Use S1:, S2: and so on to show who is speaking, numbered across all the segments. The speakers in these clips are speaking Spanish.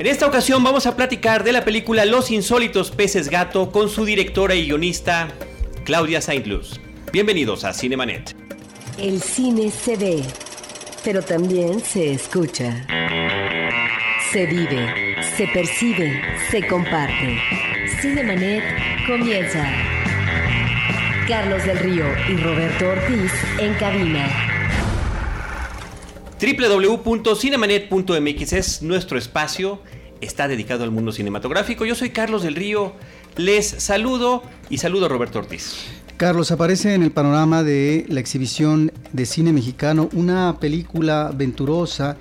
S1: En esta ocasión vamos a platicar de la película Los insólitos peces gato con su directora y guionista Claudia Saint-Luz. Bienvenidos a Cinemanet.
S2: El cine se ve, pero también se escucha. Se vive, se percibe, se comparte. Cinemanet comienza. Carlos del Río y Roberto Ortiz en cabina
S1: www.cinemanet.mx es nuestro espacio, está dedicado al mundo cinematográfico. Yo soy Carlos del Río, les saludo y saludo a Roberto Ortiz.
S3: Carlos, aparece en el panorama de la exhibición de cine mexicano una película venturosa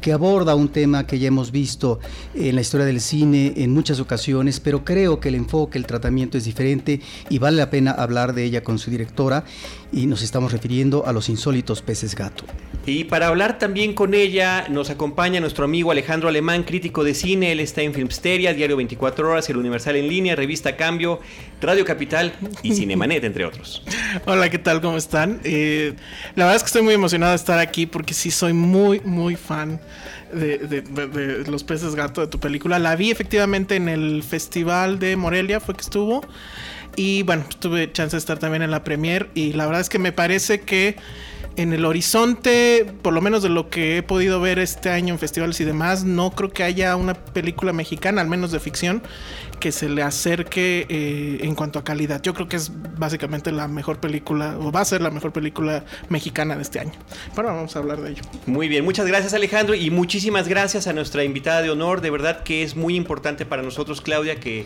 S3: que aborda un tema que ya hemos visto en la historia del cine en muchas ocasiones, pero creo que el enfoque, el tratamiento es diferente y vale la pena hablar de ella con su directora y nos estamos refiriendo a los insólitos peces gato.
S1: Y para hablar también con ella nos acompaña nuestro amigo Alejandro Alemán, crítico de cine, él está en Filmsteria, Diario 24 Horas, El Universal en línea, Revista Cambio, Radio Capital y Cinemanet, entre otros.
S4: Hola, ¿qué tal? ¿Cómo están? Eh, la verdad es que estoy muy emocionado de estar aquí porque sí soy muy, muy fan de, Los peces gato de tu película. La vi efectivamente en el Festival de Morelia, fue que estuvo. Y bueno, pues, tuve chance de estar también en la premier y la verdad es que me parece que en el horizonte, por lo menos de lo que he podido ver este año en festivales y demás, no creo que haya una película mexicana, al menos de ficción, que se le acerque eh, en cuanto a calidad. Yo creo que es básicamente la mejor película, o va a ser la mejor película mexicana de este año. Bueno, vamos a hablar de ello.
S1: Muy bien, muchas gracias Alejandro y muchísimas gracias a nuestra invitada de honor. De verdad que es muy importante para nosotros, Claudia, que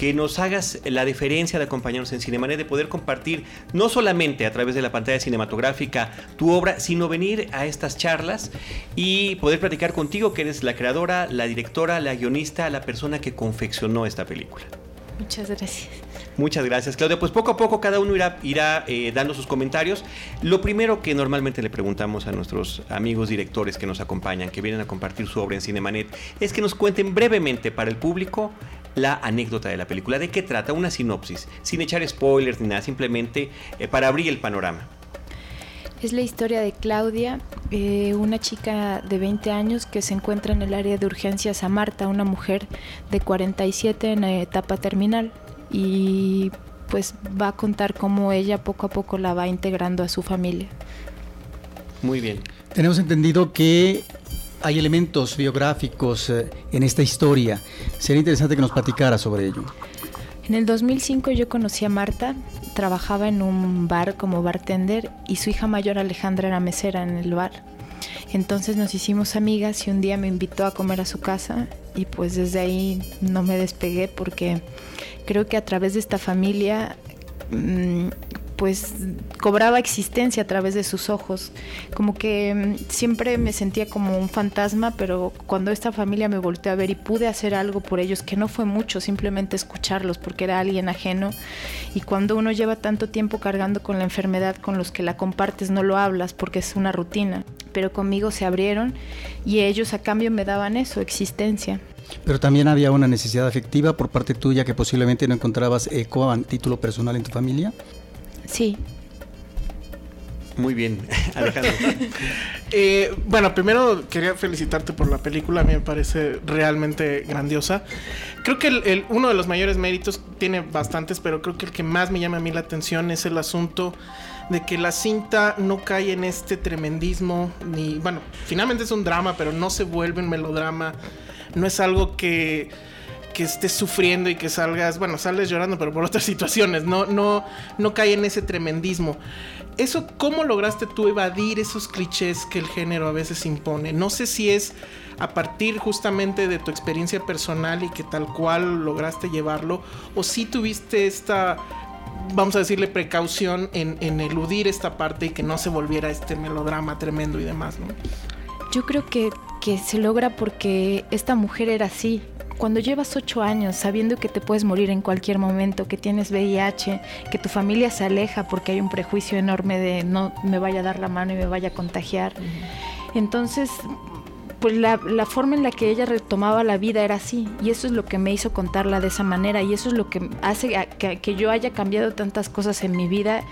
S1: que nos hagas la diferencia de acompañarnos en Cinemanet, de poder compartir no solamente a través de la pantalla cinematográfica tu obra, sino venir a estas charlas y poder platicar contigo, que eres la creadora, la directora, la guionista, la persona que confeccionó esta película.
S5: Muchas gracias.
S1: Muchas gracias, Claudia. Pues poco a poco cada uno irá, irá eh, dando sus comentarios. Lo primero que normalmente le preguntamos a nuestros amigos directores que nos acompañan, que vienen a compartir su obra en Cinemanet, es que nos cuenten brevemente para el público la anécdota de la película. ¿De qué trata? Una sinopsis, sin echar spoilers ni nada, simplemente eh, para abrir el panorama.
S5: Es la historia de Claudia, eh, una chica de 20 años que se encuentra en el área de urgencias a Marta, una mujer de 47 en la etapa terminal. Y pues va a contar cómo ella poco a poco la va integrando a su familia.
S1: Muy bien.
S3: Tenemos entendido que hay elementos biográficos eh, en esta historia. Sería interesante que nos platicara sobre ello.
S5: En el 2005 yo conocí a Marta, trabajaba en un bar como bartender y su hija mayor Alejandra era mesera en el bar. Entonces nos hicimos amigas y un día me invitó a comer a su casa y pues desde ahí no me despegué porque creo que a través de esta familia mm, pues cobraba existencia a través de sus ojos. Como que mm, siempre me sentía como un fantasma, pero cuando esta familia me volteó a ver y pude hacer algo por ellos, que no fue mucho, simplemente escucharlos porque era alguien ajeno. Y cuando uno lleva tanto tiempo cargando con la enfermedad con los que la compartes, no lo hablas porque es una rutina. Pero conmigo se abrieron y ellos a cambio me daban eso, existencia.
S3: Pero también había una necesidad afectiva por parte tuya que posiblemente no encontrabas eco a título personal en tu familia.
S5: Sí.
S1: Muy bien, Alejandro.
S4: Eh, bueno, primero quería felicitarte por la película, a mí me parece realmente grandiosa. Creo que el, uno de los mayores méritos, tiene bastantes, pero creo que el que más me llama a mí la atención es el asunto de que la cinta no cae en este tremendismo, ni, bueno, finalmente es un drama, pero no se vuelve un melodrama, no es algo que que estés sufriendo y que salgas, bueno, sales llorando, pero por otras situaciones, no, no, no cae en ese tremendismo. Eso, ¿cómo lograste tú evadir esos clichés que el género a veces impone? No sé si es a partir justamente de tu experiencia personal y que tal cual lograste llevarlo, o si tuviste esta, vamos a decirle, precaución en, eludir esta parte y que no se volviera este melodrama tremendo y demás, ¿no?
S5: Yo creo que se logra porque esta mujer era así, cuando llevas ocho años sabiendo que te puedes morir en cualquier momento, que tienes VIH, que tu familia se aleja porque hay un prejuicio enorme de no me vaya a dar la mano y me vaya a contagiar, entonces pues la, forma en la que ella retomaba la vida era así y eso es lo que me hizo contarla de esa manera y eso es lo que hace que, que, yo haya cambiado tantas cosas en mi vida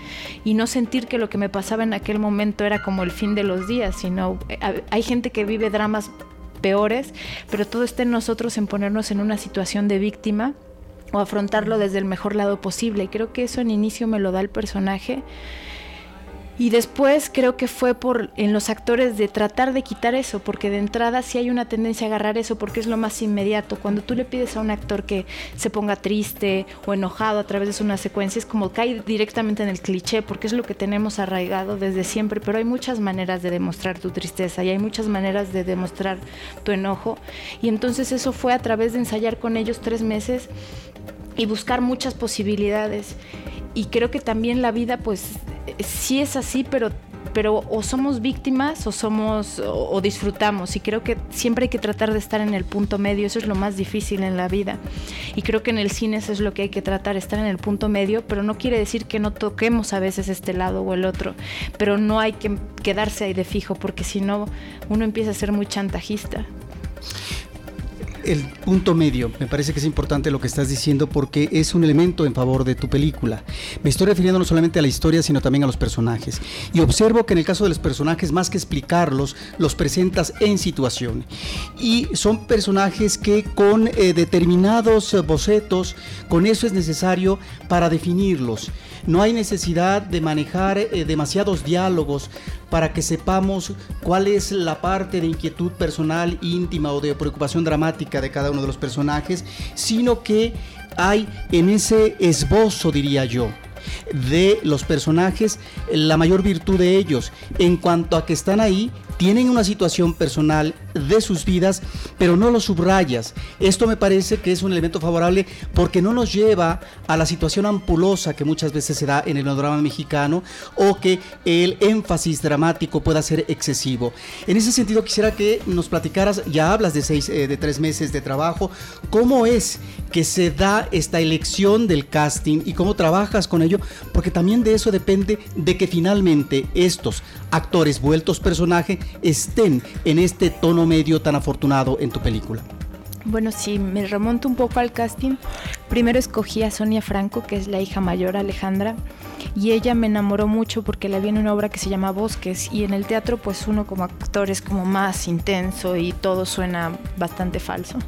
S5: y no sentir que lo que me pasaba en aquel momento era como el fin de los días, sino eh, hay gente que vive dramas peores, pero todo está en nosotros en ponernos en una situación de víctima o afrontarlo desde el mejor lado posible. Y creo que eso en inicio me lo da el personaje. Y después creo que fue por en los actores de tratar de quitar eso, porque de entrada sí hay una tendencia a agarrar eso porque es lo más inmediato. Cuando tú le pides a un actor que se ponga triste o enojado a través de una secuencia, es como cae directamente en el cliché, porque es lo que tenemos arraigado desde siempre, pero hay muchas maneras de demostrar tu tristeza y hay muchas maneras de demostrar tu enojo. Y entonces eso fue a través de ensayar con ellos tres meses y buscar muchas posibilidades. Y creo que también la vida, pues, sí es así, pero pero o somos víctimas o somos o, disfrutamos. Y creo que siempre hay que tratar de estar en el punto medio eso es lo más difícil en la vida. Y creo que en el cine eso es lo que hay que tratar estar en el punto medio pero no quiere decir que no toquemos a veces este lado o el otro. Pero no hay que quedarse ahí de fijo porque si no uno empieza a ser muy chantajista
S3: el punto medio. Me parece que es importante lo que estás diciendo porque es un elemento en favor de tu película. Me estoy refiriendo no solamente a la historia, sino también a los personajes. Y observo que en el caso de los personajes, más que explicarlos, los presentas en situación. Y son personajes que con eh, determinados bocetos, con eso es necesario para definirlos. No hay necesidad de manejar eh, demasiados diálogos para que sepamos cuál es la parte de inquietud personal, íntima o de preocupación dramática de cada uno de los personajes, sino que hay en ese esbozo, diría yo, de los personajes la mayor virtud de ellos. En cuanto a que están ahí tienen una situación personal de sus vidas, pero no lo subrayas. Esto me parece que es un elemento favorable porque no nos lleva a la situación ampulosa que muchas veces se da en el drama mexicano o que el énfasis dramático pueda ser excesivo. En ese sentido quisiera que nos platicaras, ya hablas de seis, eh, de tres meses de trabajo, cómo es que se da esta elección del casting y cómo trabajas con ello, porque también de eso depende de que finalmente estos actores vueltos personaje estén en este tono medio tan afortunado en tu película?
S5: Bueno, si me remonto un poco al casting, primero escogí a Sonia Franco, que es la hija mayor Alejandra, y ella me enamoró mucho porque la vi en una obra que se llama Bosques, y en el teatro pues uno como actor es como más intenso y todo suena bastante falso.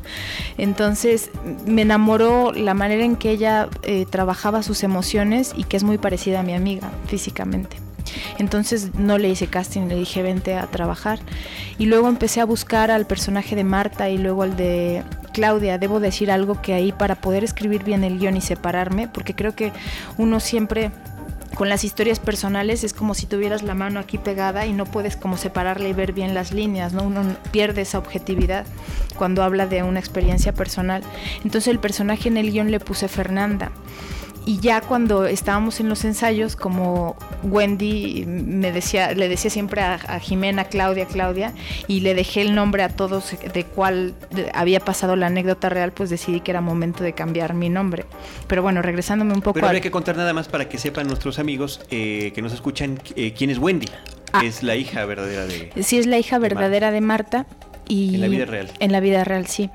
S5: Entonces me enamoró la manera en que ella eh, trabajaba sus emociones y que es muy parecida a mi amiga físicamente. Entonces no le hice casting, le dije vente a trabajar. Y luego empecé a buscar al personaje de Marta y luego al de Claudia. Debo decir algo que ahí para poder escribir bien el guion y separarme, porque creo que uno siempre con las historias personales es como si tuvieras la mano aquí pegada y no puedes como separarle y ver bien las líneas, ¿no? Uno pierde esa objetividad cuando habla de una experiencia personal. Entonces el personaje en el guion le puse Fernanda y ya cuando estábamos en los ensayos, como Wendy me decía, le decía siempre a, Jimena, Claudia, Claudia, y le dejé el nombre a todos de cuál había pasado la anécdota real, pues decidí que era momento de cambiar mi nombre. Pero bueno, regresándome un poco.
S1: Pero habría que contar nada más para que sepan nuestros amigos eh, que nos escuchan eh, quién es Wendy. Ah. Es la hija verdadera de.
S5: Sí, es la hija verdadera de Marta. Y
S1: en la vida real.
S5: En la vida real, sí.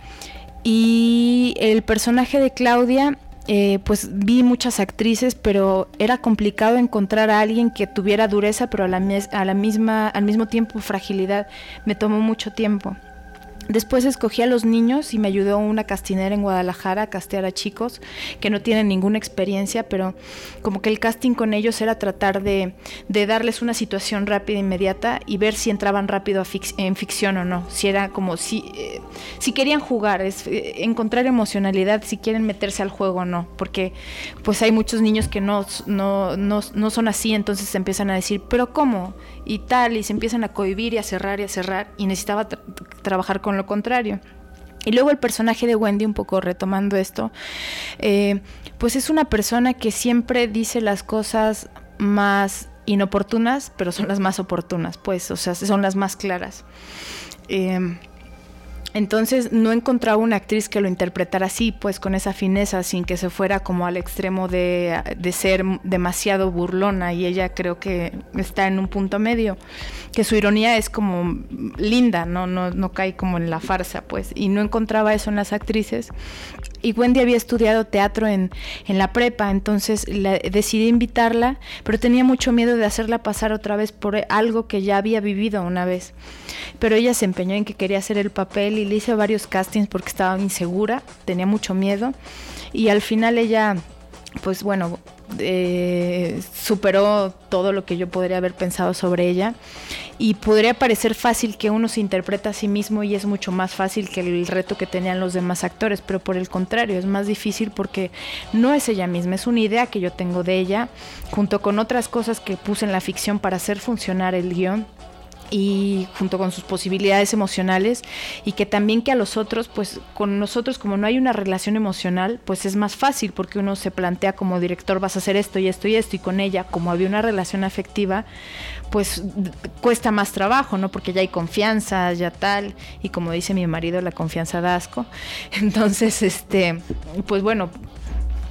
S5: Y el personaje de Claudia eh, pues vi muchas actrices, pero era complicado encontrar a alguien que tuviera dureza, pero a la, a la misma, al mismo tiempo fragilidad. Me tomó mucho tiempo. Después escogí a los niños y me ayudó una castinera en Guadalajara a castear a chicos que no tienen ninguna experiencia, pero como que el casting con ellos era tratar de, darles una situación rápida, e inmediata y ver si entraban rápido en ficción o no. Si era como si, eh, si querían jugar, es, eh, encontrar emocionalidad, si quieren meterse al juego o no. Porque pues hay muchos niños que no, no, no son así, entonces empiezan a decir, pero ¿cómo? Y tal, y se empiezan a cohibir y a cerrar y a cerrar. Y necesitaba trabajar con lo contrario. Y luego el personaje de Wendy, un poco retomando esto, eh, pues es una persona que siempre dice las cosas más inoportunas, pero son las más oportunas, pues, o sea, son las más claras. Eh, Entonces no encontraba una actriz que lo interpretara así, pues con esa fineza, sin que se fuera como al extremo de, ser demasiado burlona y ella creo que está en un punto medio, que su ironía es como linda, no, no, no cae como en la farsa, pues, y no encontraba eso en las actrices. Y Wendy había estudiado teatro en, en la prepa, entonces decidí invitarla, pero tenía mucho miedo de hacerla pasar otra vez por algo que ya había vivido una vez. Pero ella se empeñó en que quería hacer el papel y le hice varios castings porque estaba insegura, tenía mucho miedo y al final ella, pues bueno, eh, superó todo lo que yo podría haber pensado sobre ella. Y podría parecer fácil que uno se interpreta a sí mismo y es mucho más fácil que el reto que tenían los demás actores, pero por el contrario es más difícil porque no es ella misma, es una idea que yo tengo de ella junto con otras cosas que puse en la ficción para hacer funcionar el guion y junto con sus posibilidades emocionales y que también que a los otros pues con nosotros como no hay una relación emocional pues es más fácil porque uno se plantea como director vas a hacer esto y esto y esto y con ella como había una relación afectiva pues cuesta más trabajo no porque ya hay confianza ya tal y como dice mi marido la confianza da asco entonces este pues bueno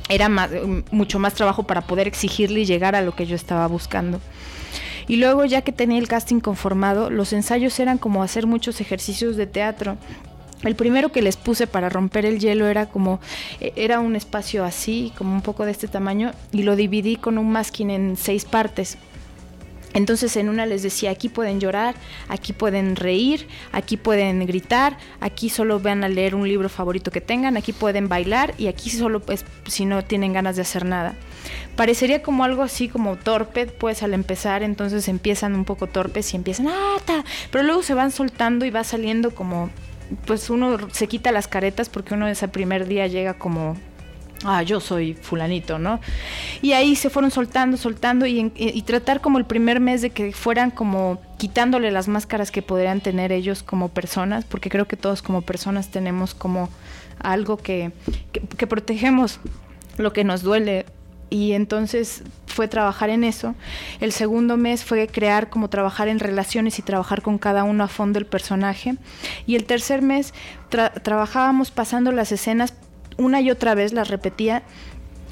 S5: era más, mucho más trabajo para poder exigirle y llegar a lo que yo estaba buscando. Y luego ya que tenía el casting conformado, los ensayos eran como hacer muchos ejercicios de teatro. El primero que les puse para romper el hielo era como, e, era un espacio así, como un poco de este tamaño, y lo dividí con un masking en seis partes. Entonces en una les decía, aquí pueden llorar, aquí pueden reír, aquí pueden gritar, aquí solo van a leer un libro favorito que tengan, aquí pueden bailar y aquí solo pues si no tienen ganas de hacer nada parecería como algo así como torpe, pues al empezar, entonces empiezan un poco torpes y empiezan, ah, pero luego se van soltando y va saliendo como, pues uno se quita las caretas porque uno ese primer día llega como ah, yo soy fulanito, ¿no? Y ahí se fueron soltando, soltando y, tratar como el primer mes de que fueran como quitándole las máscaras que podrían tener ellos como personas, porque creo que todos como personas tenemos como algo que, que protegemos lo que nos duele y entonces fue trabajar en eso. El segundo mes fue crear como trabajar en relaciones y trabajar con cada uno a fondo el personaje. Y el tercer mes trabajábamos pasando las escenas una y otra vez, las repetía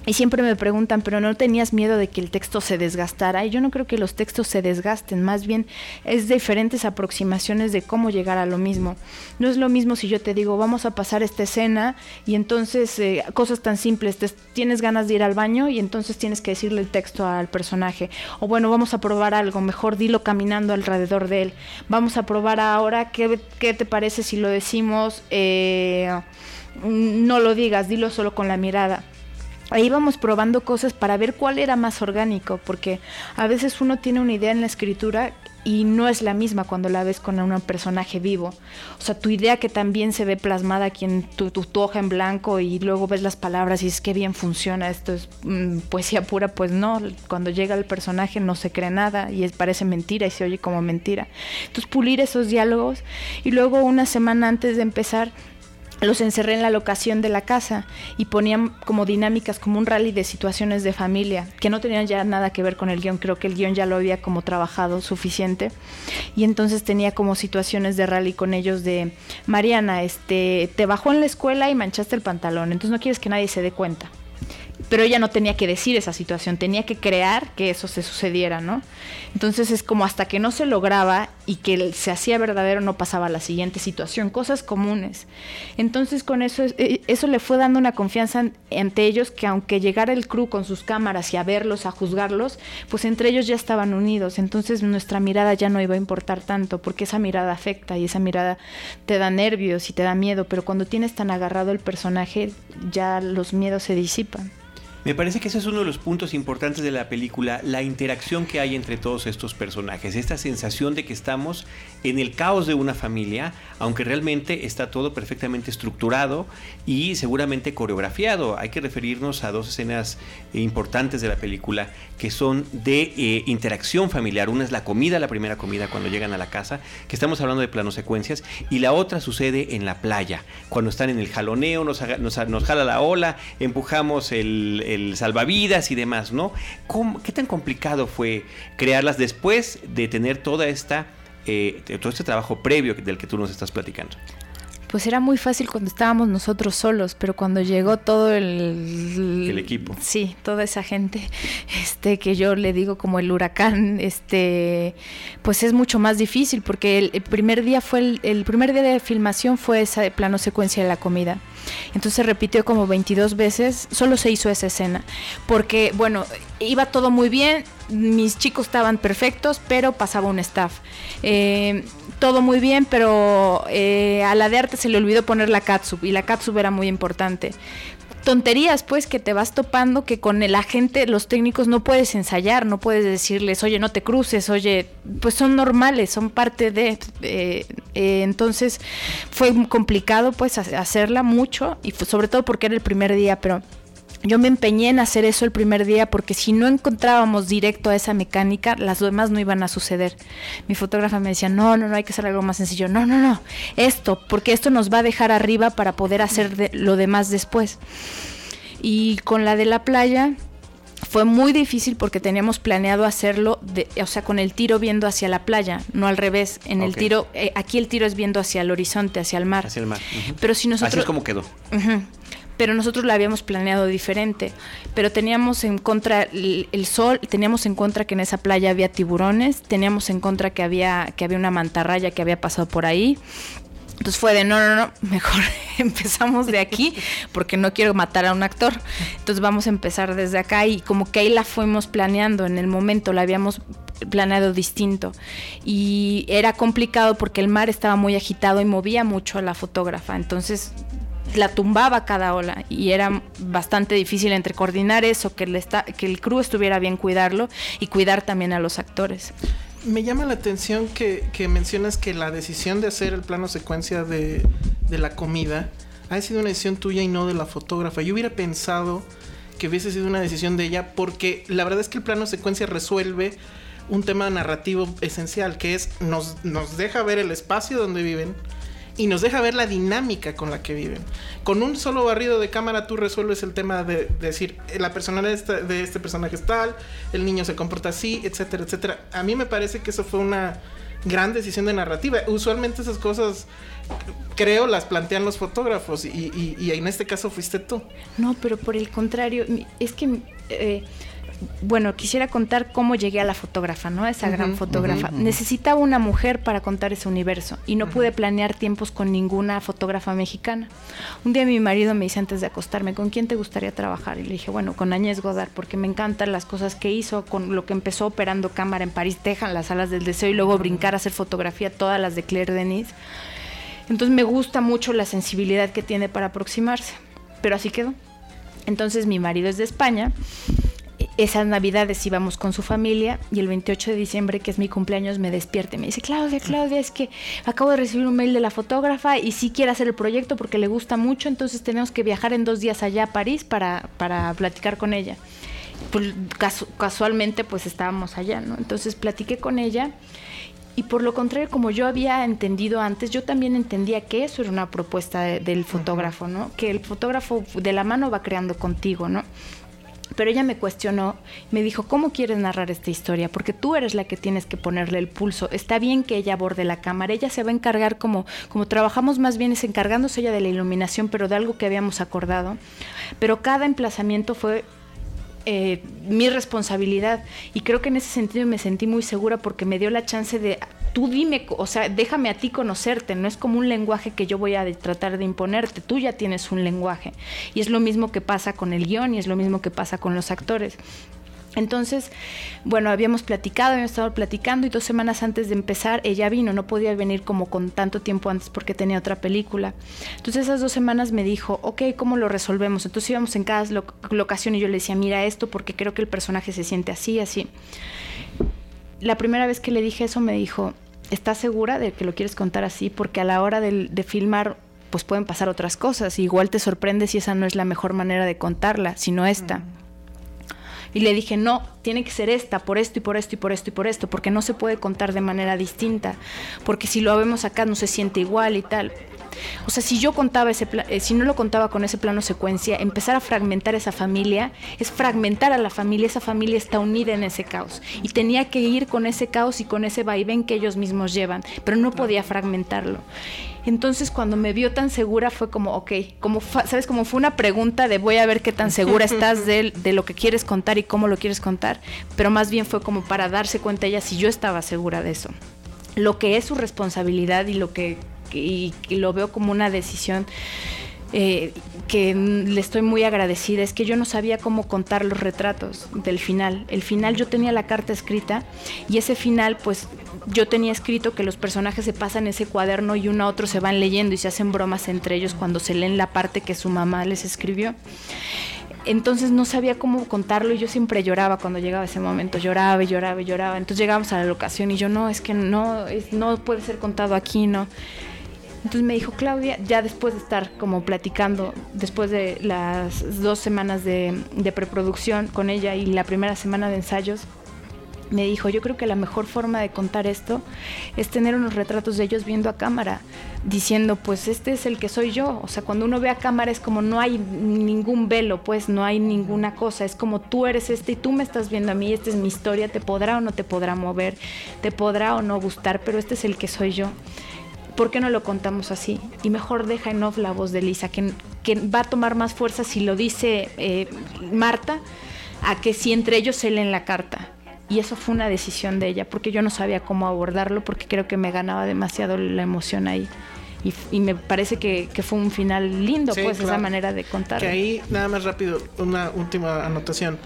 S5: y siempre me preguntan, pero ¿no tenías miedo de que el texto se desgastara? Y yo no creo que los textos se desgasten, más bien es diferentes aproximaciones de cómo llegar a lo mismo. No es lo mismo si yo te digo, vamos a pasar esta escena y entonces eh, cosas tan simples, tienes ganas de ir al baño y entonces tienes que decirle el texto al personaje. O bueno, vamos a probar algo, mejor dilo caminando alrededor de él. Vamos a probar ahora, ¿qué, qué te parece si lo decimos? Eh, no lo digas, dilo solo con la mirada ahí íbamos probando cosas para ver cuál era más orgánico, porque a veces uno tiene una idea en la escritura y no es la misma cuando la ves con un personaje vivo. O sea, tu idea que también se ve plasmada aquí en tu, hoja en blanco y luego ves las palabras y es que bien funciona, esto es mm, poesía pura, pues no, cuando llega el personaje no se cree nada y es, parece mentira y se oye como mentira. Entonces pulir esos diálogos y luego una semana antes de empezar los encerré en la locación de la casa y ponían como dinámicas, como un rally de situaciones de familia, que no tenían ya nada que ver con el guion, creo que el guion ya lo había como trabajado suficiente. Y entonces tenía como situaciones de rally con ellos de, Mariana, este, te bajó en la escuela y manchaste el pantalón, entonces no quieres que nadie se dé cuenta pero ella no tenía que decir esa situación, tenía que crear que eso se sucediera, ¿no? Entonces es como hasta que no se lograba y que se hacía verdadero no pasaba la siguiente situación, cosas comunes. Entonces con eso eh, eso le fue dando una confianza ante ellos que aunque llegara el crew con sus cámaras y a verlos, a juzgarlos, pues entre ellos ya estaban unidos, entonces nuestra mirada ya no iba a importar tanto, porque esa mirada afecta y esa mirada te da nervios y te da miedo, pero cuando tienes tan agarrado el personaje, ya los miedos se disipan.
S1: Me parece que ese es uno de los puntos importantes de la película, la interacción que hay entre todos estos personajes, esta sensación de que estamos en el caos de una familia, aunque realmente está todo perfectamente estructurado y seguramente coreografiado. Hay que referirnos a dos escenas importantes de la película que son de eh, interacción familiar. Una es la comida, la primera comida cuando llegan a la casa, que estamos hablando de plano secuencias, y la otra sucede en la playa, cuando están en el jaloneo, nos, nos, jala la ola, empujamos el el salvavidas y demás, ¿no? ¿Qué tan complicado fue crearlas después de tener toda esta, eh, todo este trabajo previo del que tú nos estás platicando?
S5: Pues era muy fácil cuando estábamos nosotros solos, pero cuando llegó todo el,
S1: el equipo.
S5: Sí, toda esa gente, este que yo le digo como el huracán, este, pues es mucho más difícil porque el, primer día fue el, el, primer día de filmación fue esa plano secuencia de la comida. Entonces se repitió como 22 veces, solo se hizo esa escena, porque bueno, iba todo muy bien, mis chicos estaban perfectos, pero pasaba un staff. Eh, todo muy bien, pero eh, a la de arte se le olvidó poner la catsup y la catsup era muy importante. Tonterías pues que te vas topando que con el agente los técnicos no puedes ensayar, no puedes decirles, oye, no te cruces, oye, pues son normales, son parte de... Eh, eh, entonces fue complicado pues hacerla mucho y sobre todo porque era el primer día, pero yo me empeñé en hacer eso el primer día porque si no encontrábamos directo a esa mecánica, las demás no iban a suceder. Mi fotógrafa me decía, no, no, no, hay que hacer algo más sencillo. No, no, no, esto, porque esto nos va a dejar arriba para poder hacer lo demás después. Y con la de la playa fue muy difícil porque teníamos planeado hacerlo, de, o sea, con el tiro viendo hacia la playa, no al revés. En el tiro, eh, aquí el tiro es viendo hacia el horizonte, hacia el mar.
S1: Hacia el mar.
S5: Pero si nosotros...
S1: Así es como quedó
S5: pero nosotros la habíamos planeado diferente. Pero teníamos en contra el, sol, teníamos en contra que en esa playa había tiburones, teníamos en contra que había, que había una mantarraya que había pasado por ahí. Entonces fue de no, no, no, mejor empezamos de aquí porque no quiero matar a un actor. Entonces vamos a empezar desde acá y como que ahí la fuimos planeando en el momento, la habíamos planeado distinto. Y era complicado porque el mar estaba muy agitado y movía mucho a la fotógrafa. Entonces la tumbaba cada ola y era bastante difícil entre coordinar eso, que el, que el crew estuviera bien cuidarlo y cuidar también a los actores.
S4: Me llama la atención que, mencionas que la decisión de hacer el plano secuencia de, de la comida ha sido una decisión tuya y no de la fotógrafa. Yo hubiera pensado que hubiese sido una decisión de ella porque la verdad es que el plano secuencia resuelve un tema narrativo esencial que es nos, nos deja ver el espacio donde viven, y nos deja ver la dinámica con la que viven. Con un solo barrido de cámara tú resuelves el tema de, decir, eh, la personalidad de este, personaje es tal, el niño se comporta así, etcétera, etcétera. A mí me parece que eso fue una gran decisión de narrativa. Usualmente esas cosas, creo, las plantean los fotógrafos y, y en este caso fuiste tú.
S5: No, pero por el contrario, es que... Eh, bueno, quisiera contar cómo llegué a la fotógrafa, ¿no? Esa gran fotógrafa. Necesitaba una mujer para contar ese universo y no pude planear tiempos con ninguna fotógrafa mexicana. Un día mi marido me dice antes de acostarme, ¿con quién te gustaría trabajar? Y le dije, bueno, con Añez Godard, porque me encantan las cosas que hizo, con lo que empezó operando cámara en París, Texas, las salas del deseo y luego brincar a hacer fotografía, todas las de Claire Denis. Entonces me gusta mucho la sensibilidad que tiene para aproximarse, pero así quedó. Entonces mi marido es de España esas navidades íbamos con su familia y el 28 de diciembre, que es mi cumpleaños, me despierta y me dice, Claudia, Claudia, es que acabo de recibir un mail de la fotógrafa y sí quiere hacer el proyecto porque le gusta mucho, entonces tenemos que viajar en dos días allá a París para, para platicar con ella. Pues, casualmente pues estábamos allá, ¿no? Entonces platiqué con ella y por lo contrario, como yo había entendido antes, yo también entendía que eso era una propuesta del fotógrafo, ¿no? Que el fotógrafo de la mano va creando contigo, ¿no? Pero ella me cuestionó, me dijo, ¿cómo quieres narrar esta historia? Porque tú eres la que tienes que ponerle el pulso. Está bien que ella aborde la cámara, ella se va a encargar como, como trabajamos más bien es encargándose ella de la iluminación, pero de algo que habíamos acordado. Pero cada emplazamiento fue eh, mi responsabilidad y creo que en ese sentido me sentí muy segura porque me dio la chance de tú dime, o sea, déjame a ti conocerte, no es como un lenguaje que yo voy a tratar de imponerte, tú ya tienes un lenguaje. Y es lo mismo que pasa con el guion y es lo mismo que pasa con los actores. Entonces, bueno, habíamos platicado, habíamos estado platicando y dos semanas antes de empezar ella vino, no podía venir como con tanto tiempo antes porque tenía otra película. Entonces esas dos semanas me dijo, ok, ¿cómo lo resolvemos? Entonces íbamos en cada locación y yo le decía, mira esto porque creo que el personaje se siente así, así. La primera vez que le dije eso me dijo, ¿estás segura de que lo quieres contar así? Porque a la hora de, filmar, pues pueden pasar otras cosas. igual te sorprende si esa no es la mejor manera de contarla, sino esta. Y le dije, no, tiene que ser esta, por esto y por esto y por esto y por esto, porque no se puede contar de manera distinta, porque si lo vemos acá no se siente igual y tal. O sea, si yo contaba ese, eh, si no lo contaba con ese plano secuencia, empezar a fragmentar esa familia es fragmentar a la familia. Esa familia está unida en ese caos y tenía que ir con ese caos y con ese vaivén que ellos mismos llevan, pero no podía fragmentarlo. Entonces cuando me vio tan segura fue como, ok, como, ¿sabes? Como fue una pregunta de voy a ver qué tan segura estás de, de, lo que quieres contar y cómo lo quieres contar, pero más bien fue como para darse cuenta ella si yo estaba segura de eso. Lo que es su responsabilidad y lo que y, lo veo como una decisión eh, que le estoy muy agradecida es que yo no sabía cómo contar los retratos del final. El final yo tenía la carta escrita y ese final pues yo tenía escrito que los personajes se pasan ese cuaderno y uno a otro se van leyendo y se hacen bromas entre ellos cuando se leen la parte que su mamá les escribió. Entonces no sabía cómo contarlo y yo siempre lloraba cuando llegaba ese momento, lloraba y lloraba y lloraba. Entonces llegábamos a la locación y yo no, es que no, no puede ser contado aquí, no. Entonces me dijo Claudia, ya después de estar como platicando, después de las dos semanas de, preproducción con ella y la primera semana de ensayos, me dijo, yo creo que la mejor forma de contar esto es tener unos retratos de ellos viendo a cámara, diciendo, pues este es el que soy yo. O sea, cuando uno ve a cámara es como no hay ningún velo, pues no hay ninguna cosa, es como tú eres este y tú me estás viendo a mí, esta es mi historia, te podrá o no te podrá mover, te podrá o no gustar, pero este es el que soy yo. ¿por qué no lo contamos así? Y mejor deja en off la voz de Lisa, que, va a tomar más fuerza si lo dice eh, Marta, a que si entre ellos se leen la carta. Y eso fue una decisión de ella, porque yo no sabía cómo abordarlo, porque creo que me ganaba demasiado la emoción ahí. Y, me parece que, fue un final lindo, pues, esa manera de contar.
S4: Que ahí, nada más rápido, una última anotación.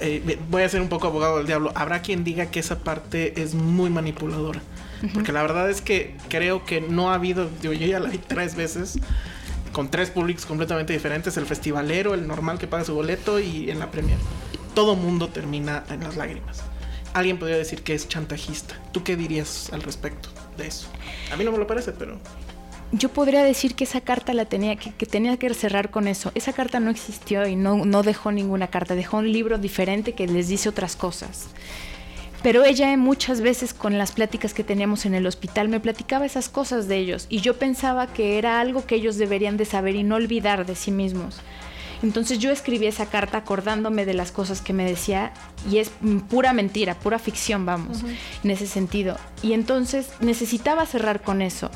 S4: Eh, voy a ser un poco abogado del diablo. Habrá quien diga que esa parte es muy manipuladora. Porque la verdad es que creo que no ha habido, yo ya la vi tres veces, con tres públicos completamente diferentes, el festivalero, el normal que paga su boleto y en la premier. Todo mundo termina en las lágrimas. Alguien podría decir que es chantajista. ¿Tú qué dirías al respecto de eso? A mí no me lo parece, pero
S5: yo podría decir que esa carta la tenía que, que, tenía que cerrar con eso. Esa carta no existió y no, no dejó ninguna carta, dejó un libro diferente que les dice otras cosas. Pero ella muchas veces con las pláticas que teníamos en el hospital me platicaba esas cosas de ellos y yo pensaba que era algo que ellos deberían de saber y no olvidar de sí mismos. Entonces yo escribí esa carta acordándome de las cosas que me decía y es pura mentira, pura ficción, vamos, en ese sentido. Y entonces necesitaba cerrar con eso.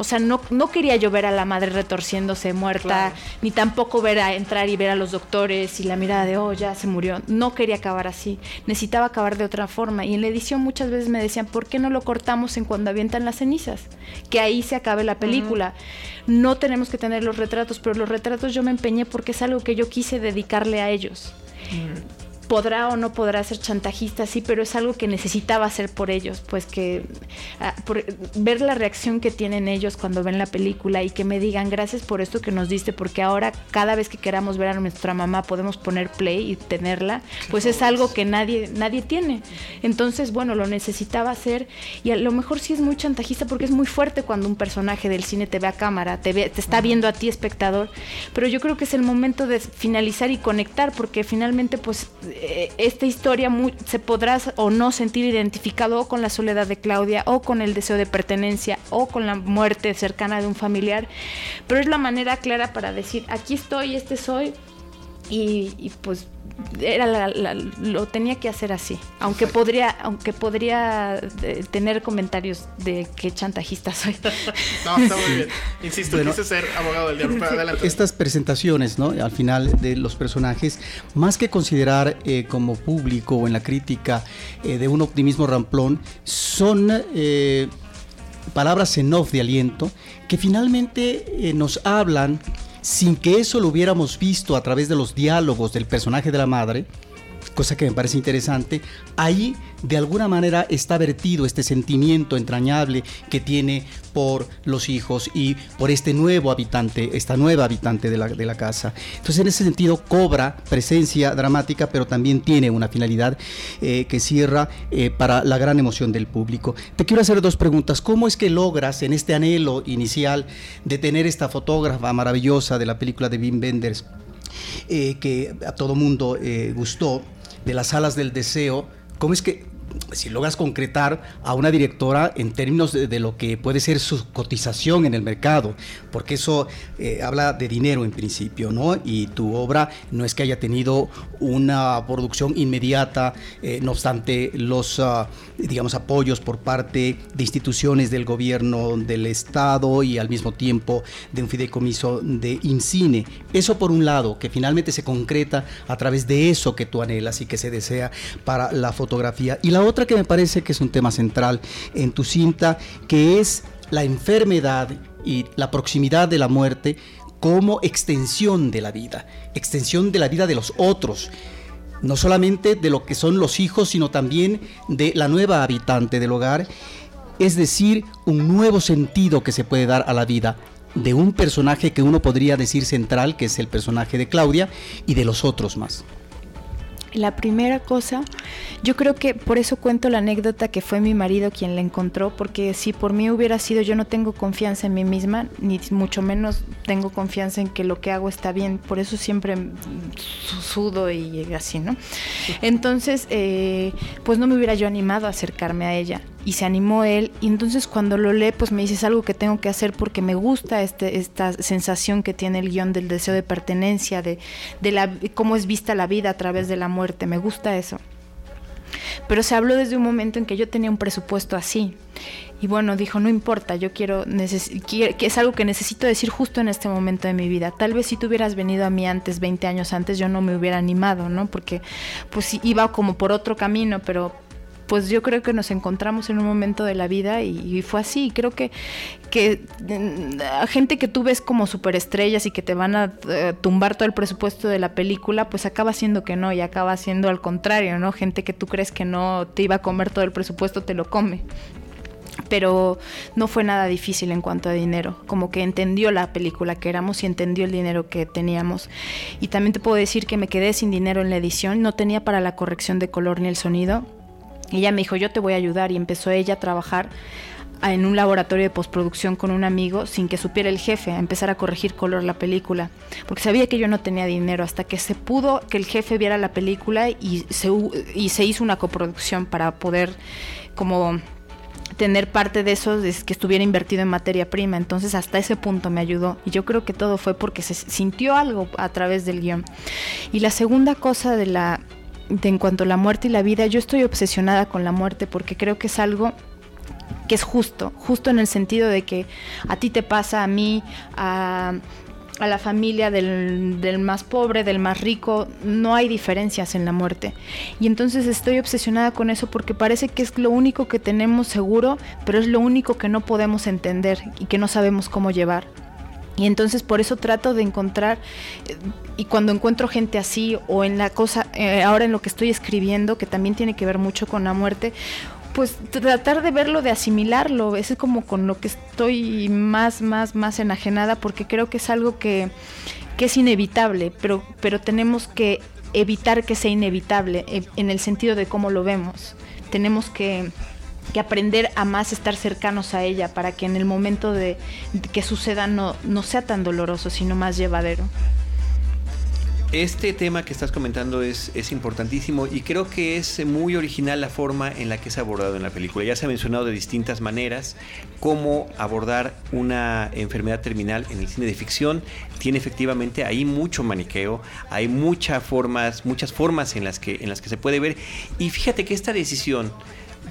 S5: O sea, no, no quería yo ver a la madre retorciéndose muerta, ni tampoco ver a entrar y ver a los doctores y la mirada de, oh, ya se murió. No quería acabar así. Necesitaba acabar de otra forma. Y en la edición muchas veces me decían, ¿por qué no lo cortamos en cuando avientan las cenizas? Que ahí se acabe la película. No tenemos que tener los retratos, pero los retratos yo me empeñé porque es algo que yo quise dedicarle a ellos. Mm podrá o no podrá ser chantajista, sí, pero es algo que necesitaba hacer por ellos, pues que ah, ver la reacción que tienen ellos cuando ven la película y que me digan gracias por esto que nos diste, porque ahora cada vez que queramos ver a nuestra mamá podemos poner play y tenerla, pues es algo que nadie, nadie tiene. Entonces, bueno, lo necesitaba hacer y a lo mejor sí es muy chantajista porque es muy fuerte cuando un personaje del cine te ve a cámara, te, ve, te está viendo a ti espectador, pero yo creo que es el momento de finalizar y conectar porque finalmente pues eh, esta historia se podrá o no sentir identificado con la soledad de Claudia o con el deseo de pertenencia o con la muerte cercana de un familiar, pero es la manera clara para decir, aquí estoy, este soy, y pues era lo tenía que hacer así, aunque podría, aunque podría eh, tener comentarios de que chantajista soy.
S4: no, está muy bien. Insisto, quise ser abogado del diablo. Adelante.
S3: Estas presentaciones, ¿no? Al final de los personajes, más que considerar eh, como público o en la crítica eh, de un optimismo ramplón, son palabras en off de aliento que finalmente nos hablan sin que eso lo hubiéramos visto a través de los diálogos del personaje de la madre, cosa que me parece interesante, ahí de alguna manera está vertido este sentimiento entrañable que tiene por los hijos y por este nuevo habitante, esta nueva habitante de la, de la casa. Entonces en ese sentido cobra presencia dramática, pero también tiene una finalidad eh, que cierra eh, para la gran emoción del público. Te quiero hacer dos preguntas. ¿Cómo es que logras en este anhelo inicial de tener esta fotógrafa maravillosa de la película de Wim Wenders, eh, que a todo mundo gustó, de las alas del deseo, ¿cómo es que si logras concretar a una directora en términos de, lo que puede ser su cotización en el mercado, porque eso eh, habla de dinero en principio, ¿no? Y tu obra no es que haya tenido una producción inmediata, eh, no obstante los, ah, digamos, apoyos por parte de instituciones del gobierno del Estado y al mismo tiempo de un fideicomiso de INCINE. Eso por un lado, que finalmente se concreta a través de eso que tú anhelas y que se desea para la fotografía. Y la otra que me parece que es un tema central en tu cinta, que es la enfermedad y la proximidad de la muerte como extensión de la vida, extensión de la vida de los otros, no solamente de lo que son los hijos, sino también de la nueva habitante del hogar, es decir, un nuevo sentido que se puede dar a la vida de un personaje que uno podría decir central, que es el personaje de Claudia, y de los otros más.
S5: La primera cosa, yo creo que por eso cuento la anécdota que fue mi marido quien la encontró, porque si por mí hubiera sido yo no tengo confianza en mí misma, ni mucho menos tengo confianza en que lo que hago está bien, por eso siempre sudo y así, ¿no? Entonces, eh, pues no me hubiera yo animado a acercarme a ella y se animó él y entonces cuando lo lee pues me dice es algo que tengo que hacer porque me gusta este, esta sensación que tiene el guion del deseo de pertenencia, de, de la, cómo es vista la vida a través de la muerte, me gusta eso. Pero se habló desde un momento en que yo tenía un presupuesto así. Y bueno, dijo, no importa, yo quiero, que es algo que necesito decir justo en este momento de mi vida. Tal vez si tú hubieras venido a mí antes, 20 años antes, yo no me hubiera animado, ¿no? Porque pues iba como por otro camino, pero pues yo creo que nos encontramos en un momento de la vida y, fue así. Creo que, que a gente que tú ves como superestrellas y que te van a eh, tumbar todo el presupuesto de la película, pues acaba siendo que no y acaba siendo al contrario, ¿no? Gente que tú crees que no te iba a comer todo el presupuesto, te lo come pero no fue nada difícil en cuanto a dinero, como que entendió la película que éramos y entendió el dinero que teníamos. Y también te puedo decir que me quedé sin dinero en la edición, no tenía para la corrección de color ni el sonido, ella me dijo, yo te voy a ayudar y empezó ella a trabajar en un laboratorio de postproducción con un amigo sin que supiera el jefe a empezar a corregir color la película, porque sabía que yo no tenía dinero hasta que se pudo que el jefe viera la película y se, y se hizo una coproducción para poder como tener parte de eso es que estuviera invertido en materia prima. Entonces hasta ese punto me ayudó. Y yo creo que todo fue porque se sintió algo a través del guion. Y la segunda cosa de la en cuanto a la muerte y la vida, yo estoy obsesionada con la muerte porque creo que es algo que es justo, justo en el sentido de que a ti te pasa, a mí, a, la familia del, del, más pobre, del más rico, no hay diferencias en la muerte. Y entonces estoy obsesionada con eso porque parece que es lo único que tenemos seguro, pero es lo único que no podemos entender y que no sabemos cómo llevar. Y entonces por eso trato de encontrar, y cuando encuentro gente así, o en la cosa, eh, ahora en lo que estoy escribiendo, que también tiene que ver mucho con la muerte, pues tratar de verlo, de asimilarlo, es como con lo que estoy más, más, más enajenada, porque creo que es algo que, que es inevitable, pero, pero tenemos que evitar que sea inevitable, eh, en el sentido de cómo lo vemos. Tenemos que que aprender a más estar cercanos a ella para que en el momento de, que suceda no, no sea tan doloroso, sino más llevadero.
S1: Este tema que estás comentando es, es, importantísimo y creo que es muy original la forma en la que es abordado en la película. Ya se ha mencionado de distintas maneras cómo abordar una enfermedad terminal en el cine de ficción. Tiene efectivamente ahí mucho maniqueo, hay muchas formas, muchas formas en las que, en las que se puede ver. Y fíjate que esta decisión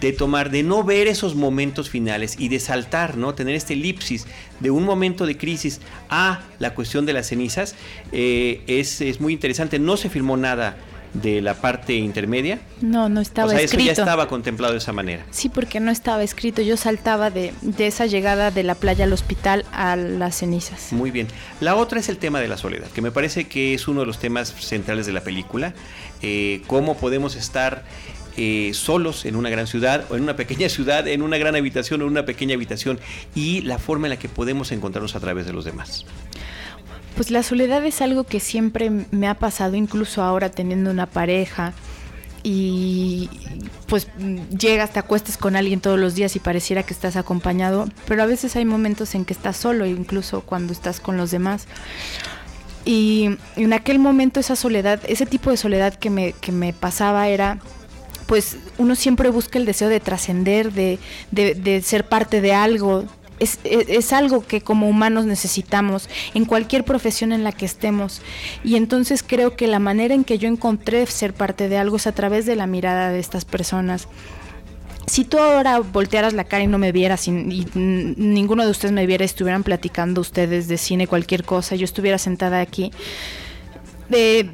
S1: de tomar, de no ver esos momentos finales y de saltar, ¿no? Tener este elipsis de un momento de crisis a la cuestión de las cenizas eh, es, muy interesante. No se filmó nada de la parte intermedia.
S5: No, no estaba o sea, escrito.
S1: Eso ya estaba contemplado de esa manera.
S5: Sí, porque no estaba escrito. Yo saltaba de, esa llegada de la playa al hospital a las cenizas.
S1: Muy bien. La otra es el tema de la soledad, que me parece que es uno de los temas centrales de la película. Eh, cómo podemos estar eh, solos en una gran ciudad o en una pequeña ciudad, en una gran habitación o en una pequeña habitación y la forma en la que podemos encontrarnos a través de los demás.
S5: Pues la soledad es algo que siempre me ha pasado, incluso ahora teniendo una pareja y pues llegas, te acuestas con alguien todos los días y pareciera que estás acompañado, pero a veces hay momentos en que estás solo, incluso cuando estás con los demás. Y en aquel momento esa soledad, ese tipo de soledad que me, que me pasaba era pues uno siempre busca el deseo de trascender, de, de, ser parte de algo, es, es, algo que como humanos necesitamos en cualquier profesión en la que estemos. Y entonces creo que la manera en que yo encontré ser parte de algo es a través de la mirada de estas personas. Si tú ahora voltearas la cara y no me vieras y, y ninguno de ustedes me viera, estuvieran platicando ustedes de cine, cualquier cosa, yo estuviera sentada aquí,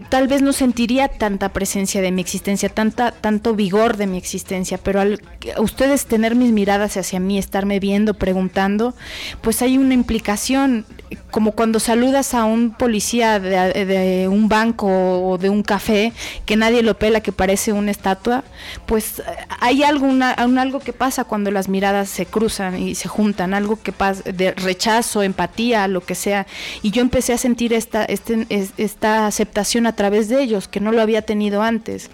S5: tal vez no sentiría tanta presencia de mi existencia, tanta, tanto vigor de mi existencia, pero al ustedes tener mis miradas hacia mí, estarme viendo, preguntando, pues hay una implicación, como cuando saludas a un policía de, un banco o de un café, que nadie lo pela, que parece una estatua, pues hay algo, algo que pasa cuando las miradas se cruzan y se juntan, algo que pasa de rechazo, empatía, lo que sea, y yo empecé a sentir esta, este, esta a través de ellos, que no lo había tenido antes.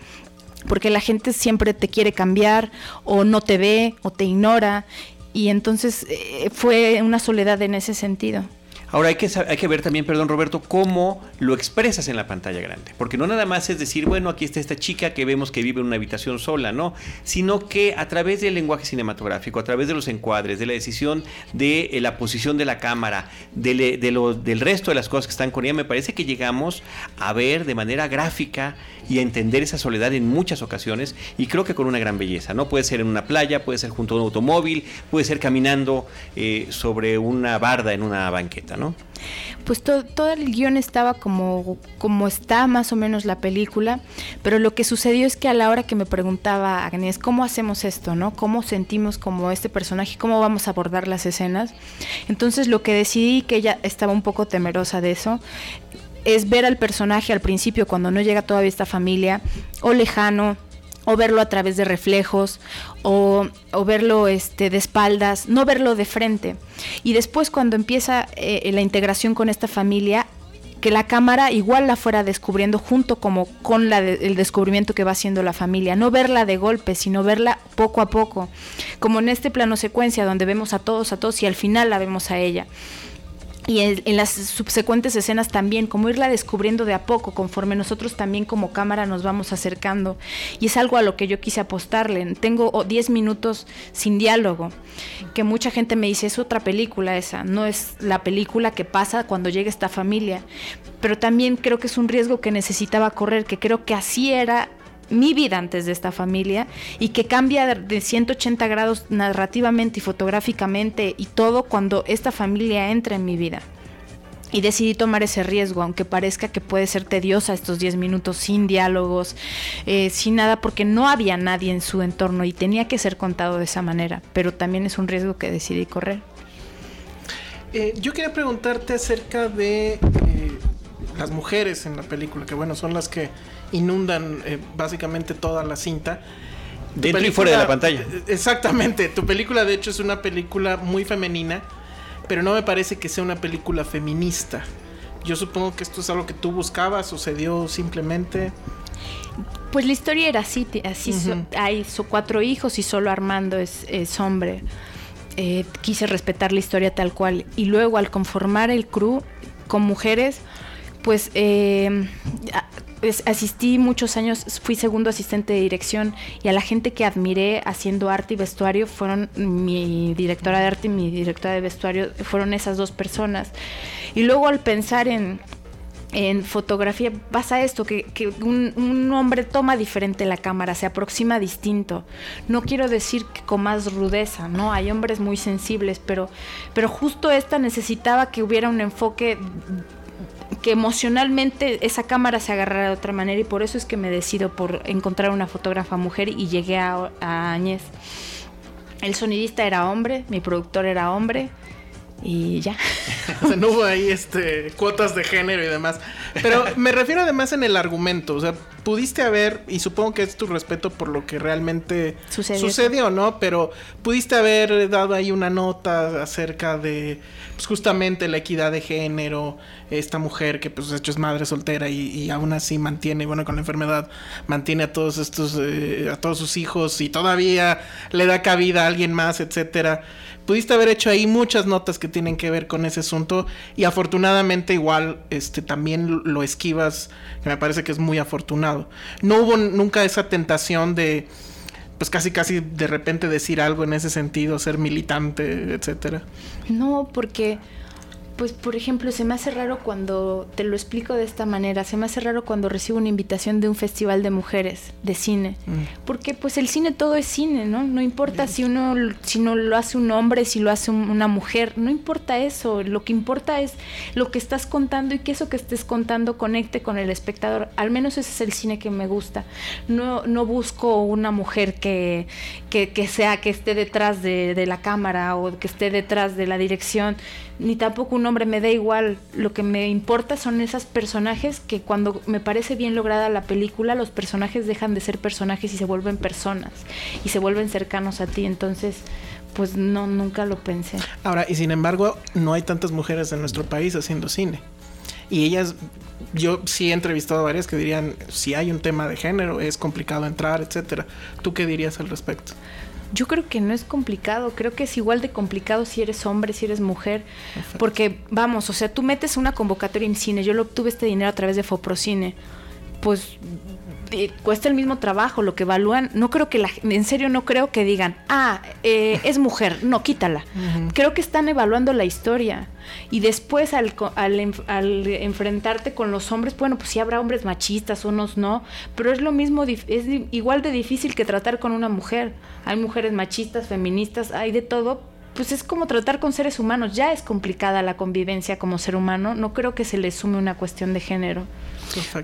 S5: Porque la gente siempre te quiere cambiar o no te ve o te ignora. Y entonces eh, fue una soledad en ese sentido.
S1: Ahora hay que, hay que ver también, perdón Roberto, cómo lo expresas en la pantalla grande. Porque no nada más es decir, bueno, aquí está esta chica que vemos que vive en una habitación sola, ¿no? Sino que a través del lenguaje cinematográfico, a través de los encuadres, de la decisión de eh, la posición de la cámara, de, del resto de las cosas que están con ella, me parece que llegamos a ver de manera gráfica y a entender esa soledad en muchas ocasiones y creo que con una gran belleza, ¿no? Puede ser en una playa, puede ser junto a un automóvil, puede ser caminando eh, sobre una barda en una banqueta, ¿no?
S5: Pues todo el guion estaba como, como está más o menos la película, pero lo que sucedió es que a la hora que me preguntaba Agnes, ¿cómo hacemos esto? ¿no? ¿Cómo sentimos como este personaje? ¿Cómo vamos a abordar las escenas? Entonces lo que decidí, que ella estaba un poco temerosa de eso, es ver al personaje al principio cuando no llega todavía esta familia o lejano o verlo a través de reflejos o, verlo este, de espaldas, no verlo de frente. Y después cuando empieza eh, la integración con esta familia, que la cámara igual la fuera descubriendo junto como con la el descubrimiento que va haciendo la familia, no verla de golpe, sino verla poco a poco, como en este plano secuencia donde vemos a todos, a todos y al final la vemos a ella y en, las subsecuentes escenas también, como irla descubriendo de a poco, conforme nosotros también como cámara nos vamos acercando. Y es algo a lo que yo quise apostarle. Tengo 10 minutos sin diálogo, que mucha gente me dice, es otra película esa, no es la película que pasa cuando llega esta familia. Pero también creo que es un riesgo que necesitaba correr, que creo que así era mi vida antes de esta familia y que cambia de 180 grados narrativamente y fotográficamente y todo cuando esta familia entra en mi vida. Y decidí tomar ese riesgo, aunque parezca que puede ser tediosa estos 10 minutos sin diálogos, eh, sin nada, porque no había nadie en su entorno y tenía que ser contado de esa manera, pero también es un riesgo que decidí correr.
S4: Eh, yo quería preguntarte acerca de eh, las mujeres en la película, que bueno, son las que inundan eh, básicamente toda la cinta.
S1: Dentro y fuera de la pantalla.
S4: Exactamente, tu película de hecho es una película muy femenina, pero no me parece que sea una película feminista. Yo supongo que esto es algo que tú buscabas, sucedió simplemente.
S5: Pues la historia era así, así hay cuatro hijos y solo Armando es, hombre. Eh, quise respetar la historia tal cual y luego al conformar el crew con mujeres, pues eh, asistí muchos años, fui segundo asistente de dirección y a la gente que admiré haciendo arte y vestuario fueron mi directora de arte y mi directora de vestuario, fueron esas dos personas. Y luego al pensar en, en fotografía pasa esto, que, un, un, hombre toma diferente la cámara, se aproxima distinto. No quiero decir que con más rudeza, ¿no? Hay hombres muy sensibles, pero, pero justo esta necesitaba que hubiera un enfoque que emocionalmente esa cámara se agarrara de otra manera y por eso es que me decido por encontrar una fotógrafa mujer y llegué a, a Añez. El sonidista era hombre, mi productor era hombre y ya.
S4: o sea, no hubo ahí este, cuotas de género y demás. Pero me refiero además en el argumento. O sea, pudiste haber, y supongo que es tu respeto por lo que realmente sucedió, ¿no? Pero pudiste haber dado ahí una nota acerca de pues, justamente la equidad de género, esta mujer que pues de hecho es madre soltera y, aún así mantiene, bueno, con la enfermedad, mantiene a todos estos, eh, a todos sus hijos y todavía le da cabida a alguien más, etcétera pudiste haber hecho ahí muchas notas que tienen que ver con ese asunto y afortunadamente igual este también lo esquivas, que me parece que es muy afortunado. No hubo nunca esa tentación de pues casi casi de repente decir algo en ese sentido, ser militante, etcétera?
S5: No, porque pues por ejemplo, se me hace raro cuando, te lo explico de esta manera, se me hace raro cuando recibo una invitación de un festival de mujeres, de cine, mm. porque pues el cine todo es cine, ¿no? No importa si uno, si no lo hace un hombre, si lo hace una mujer, no importa eso, lo que importa es lo que estás contando y que eso que estés contando conecte con el espectador, al menos ese es el cine que me gusta, no, no busco una mujer que, que, sea, que esté detrás de, de la cámara o que esté detrás de la dirección, ni tampoco un hombre, me da igual. Lo que me importa son esos personajes que cuando me parece bien lograda la película, los personajes dejan de ser personajes y se vuelven personas y se vuelven cercanos a ti. Entonces, pues no, nunca lo pensé.
S4: Ahora, y sin embargo, no hay tantas mujeres en nuestro país haciendo cine. Y ellas, yo sí he entrevistado a varias que dirían, si hay un tema de género, es complicado entrar, etcétera. ¿Tú qué dirías al respecto?
S5: Yo creo que no es complicado, creo que es igual de complicado si eres hombre, si eres mujer, porque vamos, o sea, tú metes una convocatoria en cine, yo lo obtuve este dinero a través de Foprocine, pues eh, cuesta el mismo trabajo, lo que evalúan, no creo que la, en serio no creo que digan, ah, eh, es mujer, no, quítala. Creo que están evaluando la historia. Y después al, al, enfrentarte con los hombres, bueno, pues sí habrá hombres machistas, unos no, pero es lo mismo, es igual de difícil que tratar con una mujer. Hay mujeres machistas, feministas, hay de todo, pues es como tratar con seres humanos. Ya es complicada la convivencia como ser humano. No creo que se le sume una cuestión de género.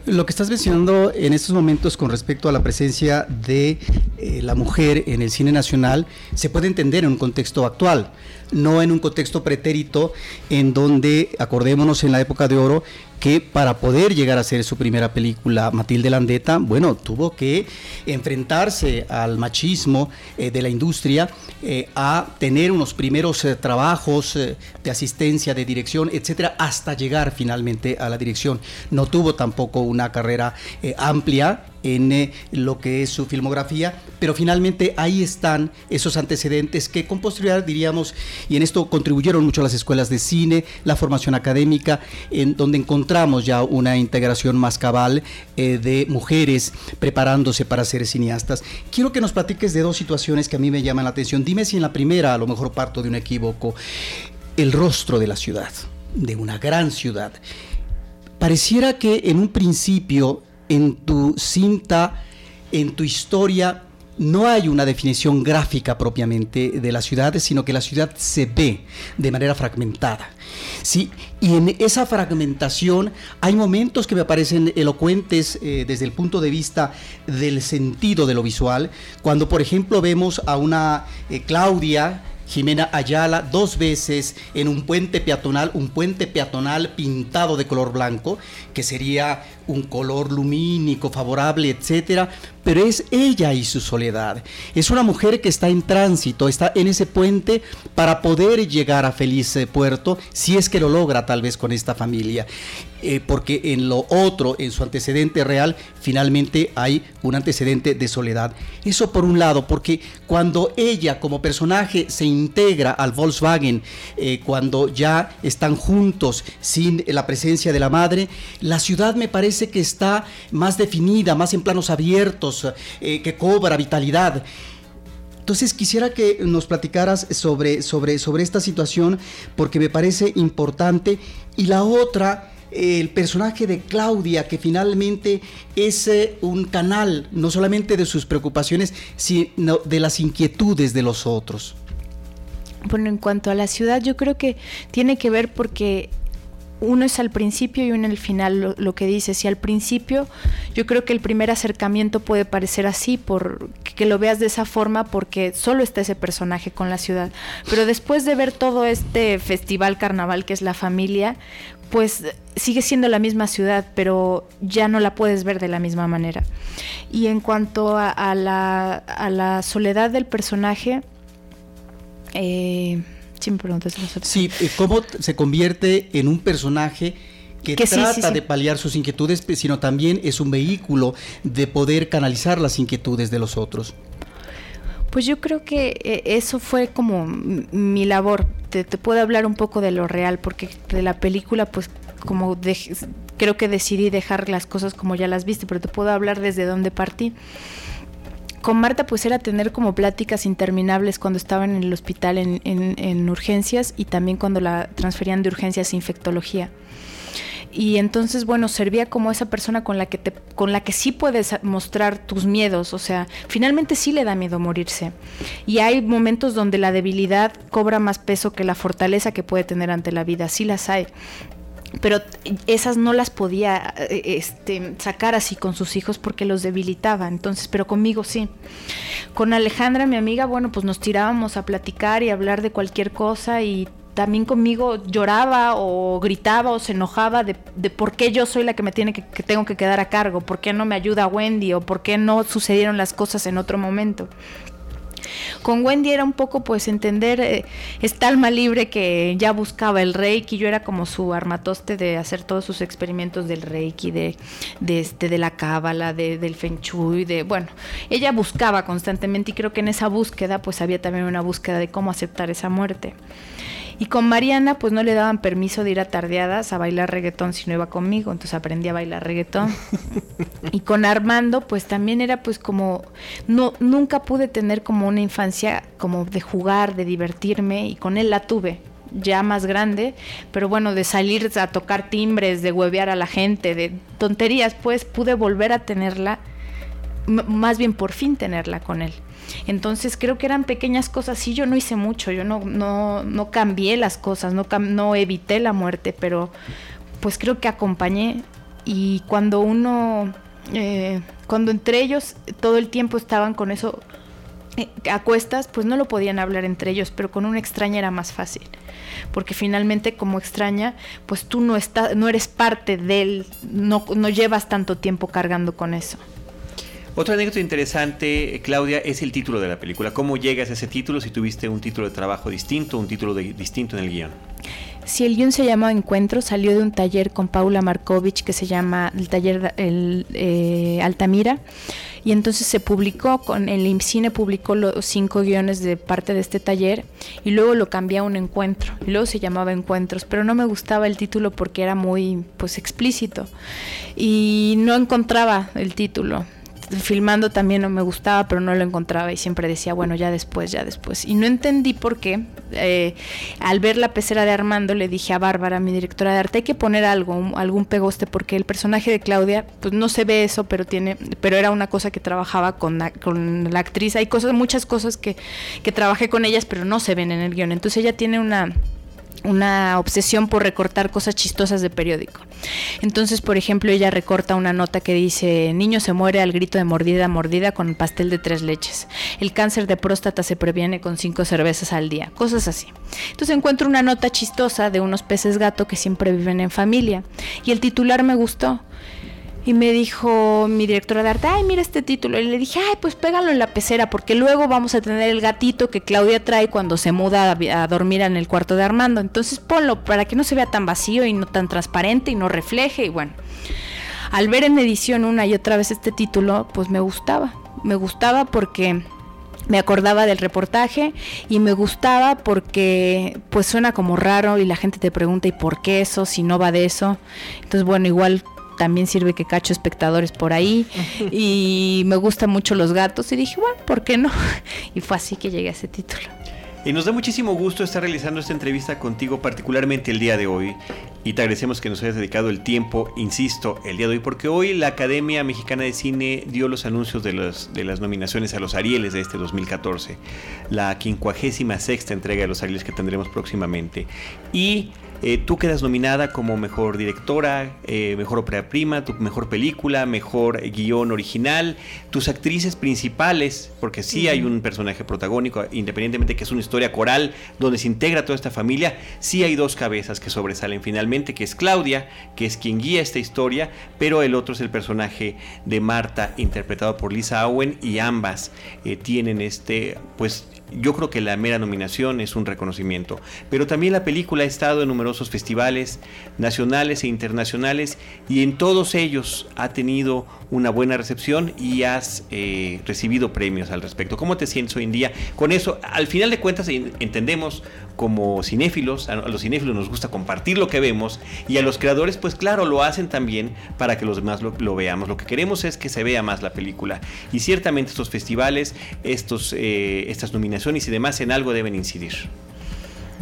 S3: Lo que estás mencionando en estos momentos con respecto a la presencia de eh, la mujer en el cine nacional se puede entender en un contexto actual, no en un contexto pretérito en donde, acordémonos en la época de oro, que para poder llegar a hacer su primera película, Matilde Landeta, bueno, tuvo que enfrentarse al machismo eh, de la industria, eh, a tener unos primeros eh, trabajos de asistencia, de dirección, etcétera, hasta llegar finalmente a la dirección. No tuvo tampoco una carrera amplia en eh, lo que es su filmografía, pero finalmente ahí están esos antecedentes que con posterioridad diríamos, y en esto contribuyeron mucho las escuelas de cine, la formación académica, en donde encontramos ya una integración más cabal eh, de mujeres preparándose para ser cineastas. Quiero que nos platiques de dos situaciones que a mí me llaman la atención. Dime si en la primera, a lo mejor parto de un equívoco, el rostro de la ciudad, de una gran ciudad. Pareciera que en un principio en tu cinta, en tu historia, no hay una definición gráfica propiamente de las ciudades, sino que la ciudad se ve de manera fragmentada. ¿sí? Y en esa fragmentación hay momentos que me parecen elocuentes eh, desde el punto de vista del sentido de lo visual, cuando por ejemplo vemos a una eh, Claudia Jimena Ayala dos veces en un puente peatonal, un puente peatonal pintado de color blanco, que sería un color lumínico, favorable, etcétera, pero es ella y su soledad. Es una mujer que está en tránsito, está en ese puente para poder llegar a feliz eh, puerto, si es que lo logra tal vez con esta familia. Eh, porque en lo otro, en su antecedente real, finalmente hay un antecedente de soledad. Eso por un lado, porque cuando ella como personaje se integra al Volkswagen, eh, cuando ya están juntos sin la presencia de la madre, la ciudad me parece que está más definida, más en planos abiertos, eh, que cobra vitalidad. Entonces quisiera que nos platicaras sobre, sobre, sobre esta situación porque me parece importante. Y la otra el personaje de Claudia, que finalmente es eh, un canal no solamente de sus preocupaciones, sino de las inquietudes de los otros.
S5: Bueno, en cuanto a la ciudad, yo creo que tiene que ver porque uno es al principio y uno al final lo, que dice. Si al principio, yo creo que el primer acercamiento puede parecer así, por que lo veas de esa forma, porque solo está ese personaje con la ciudad. Pero después de ver todo este festival carnaval que es la familia, pues sigue siendo la misma ciudad, pero ya no la puedes ver de la misma manera. Y en cuanto a, la, soledad del personaje, eh,
S3: sí me preguntas Sí, eh, ¿cómo se convierte en un personaje que, trata de paliar sus inquietudes, sino también es un vehículo de poder canalizar las inquietudes de los otros?
S5: Pues yo creo que eh, eso fue como mi labor. Te, puedo hablar un poco de lo real, porque de la película, pues como creo que decidí dejar las cosas como ya las viste, pero te puedo hablar desde dónde partí. Con Marta pues era tener como pláticas interminables cuando estaban en el hospital en, en urgencias y también cuando la transferían de urgencias a infectología. Y entonces bueno servía como esa persona con la que con la que sí puedes mostrar tus miedos o sea finalmente sí le da miedo morirse. Y hay momentos donde la debilidad cobra más peso que la fortaleza que puede tener ante la vida sí las hay pero esas no las podía eh, este, sacar así con sus hijos porque los debilitaba, entonces, pero conmigo sí. Con Alejandra, mi amiga, bueno, pues nos tirábamos a platicar y hablar de cualquier cosa y también conmigo lloraba o gritaba o se enojaba de, por qué yo soy la que me tiene que, que, tengo que quedar a cargo, por qué no me ayuda Wendy o por qué no sucedieron las cosas en otro momento. Con Wendy era un poco pues entender eh, esta alma libre que ya buscaba el reiki, yo era como su armatoste de hacer todos sus experimentos del reiki, de, de, este, de la cábala, de, del feng shui, de bueno, ella buscaba constantemente y creo que en esa búsqueda pues había también una búsqueda de cómo aceptar esa muerte. Y con Mariana, pues no le daban permiso de ir a tardeadas a bailar reggaetón si no iba conmigo, entonces aprendí a bailar reggaetón. y con Armando, pues también era pues como, no, nunca pude tener como una infancia como de jugar, de divertirme, y con él la tuve ya más grande, pero bueno, de salir a tocar timbres, de huevear a la gente, de tonterías, pues pude volver a tenerla, más bien por fin tenerla con él. Entonces creo que eran pequeñas cosas, sí, yo no hice mucho, yo no, no, no cambié las cosas, no, no evité la muerte, pero pues creo que acompañé. Y cuando uno, eh, cuando entre ellos todo el tiempo estaban con eso eh, a cuestas, pues no lo podían hablar entre ellos, pero con una extraña era más fácil, porque finalmente como extraña, pues tú no, estás, no eres parte de él, no, no llevas tanto tiempo cargando con eso.
S1: Otra anécdota interesante, eh, Claudia, es el título de la película. ¿Cómo llegas a ese título si tuviste un título de trabajo distinto, un título distinto en el guion?
S5: Si el guion se llama Encuentro, salió de un taller con Paula Markovich que se llama el taller eh, Altamira. Y entonces se publicó, con el IMCINE publicó los cinco guiones de parte de este taller y luego lo cambié a un encuentro. Y luego se llamaba Encuentros, pero no me gustaba el título porque era muy pues explícito. Y no encontraba el título filmando también no me gustaba, pero no lo encontraba y siempre decía, bueno, ya después, ya después. Y no entendí por qué. Eh, al ver la pecera de Armando le dije a Bárbara, mi directora de arte, hay que poner algo, algún pegoste, porque el personaje de Claudia, pues no se ve eso, pero tiene, pero era una cosa que trabajaba con la, con la actriz. Hay cosas, muchas cosas que, que trabajé con ellas, pero no se ven en el guion. Entonces ella tiene una una obsesión por recortar cosas chistosas de periódico. Entonces, por ejemplo, ella recorta una nota que dice, niño se muere al grito de mordida mordida con pastel de tres leches. El cáncer de próstata se previene con cinco cervezas al día. Cosas así. Entonces encuentro una nota chistosa de unos peces gato que siempre viven en familia. Y el titular me gustó. Y me dijo mi directora de arte, ay, mira este título. Y le dije, ay, pues pégalo en la pecera, porque luego vamos a tener el gatito que Claudia trae cuando se muda a, dormir en el cuarto de Armando. Entonces ponlo para que no se vea tan vacío y no tan transparente y no refleje. Y bueno, al ver en edición una y otra vez este título, pues me gustaba. Me gustaba porque me acordaba del reportaje y me gustaba porque pues suena como raro y la gente te pregunta ¿y por qué eso? Si no va de eso. Entonces bueno, igual también sirve que cacho espectadores por ahí y me gustan mucho los gatos y dije, bueno, ¿por qué no? Y fue así que llegué a ese título.
S1: Y nos da muchísimo gusto estar realizando esta entrevista contigo, particularmente el día de hoy. Y te agradecemos que nos hayas dedicado el tiempo, insisto, el día de hoy, porque hoy la Academia Mexicana de Cine dio los anuncios de, los, de las nominaciones a los Arieles de este 2014, la 56 entrega de los Arieles que tendremos próximamente. Y eh, tú quedas nominada como mejor directora, eh, mejor ópera prima, tu mejor película, mejor guion original, tus actrices principales, porque sí hay un personaje protagónico, independientemente que es una historia coral donde se integra toda esta familia, sí hay dos cabezas que sobresalen finalmente, que es Claudia, que es quien guía esta historia, pero el otro es el personaje de Marta, interpretado por Lisa Owen, y ambas eh, tienen este, pues, yo creo que la mera nominación es un reconocimiento. Pero también la película ha estado en numerosos festivales nacionales e internacionales y en todos ellos ha tenido una buena recepción y has eh, recibido premios al respecto. ¿Cómo te sientes hoy en día? Con eso, al final de cuentas, entendemos como cinéfilos, a los cinéfilos nos gusta compartir lo que vemos y a los creadores, pues claro, lo hacen también para que los demás lo, veamos. Lo que queremos es que se vea más la película y ciertamente estos festivales, estos, eh, estas nominaciones y demás en algo deben incidir.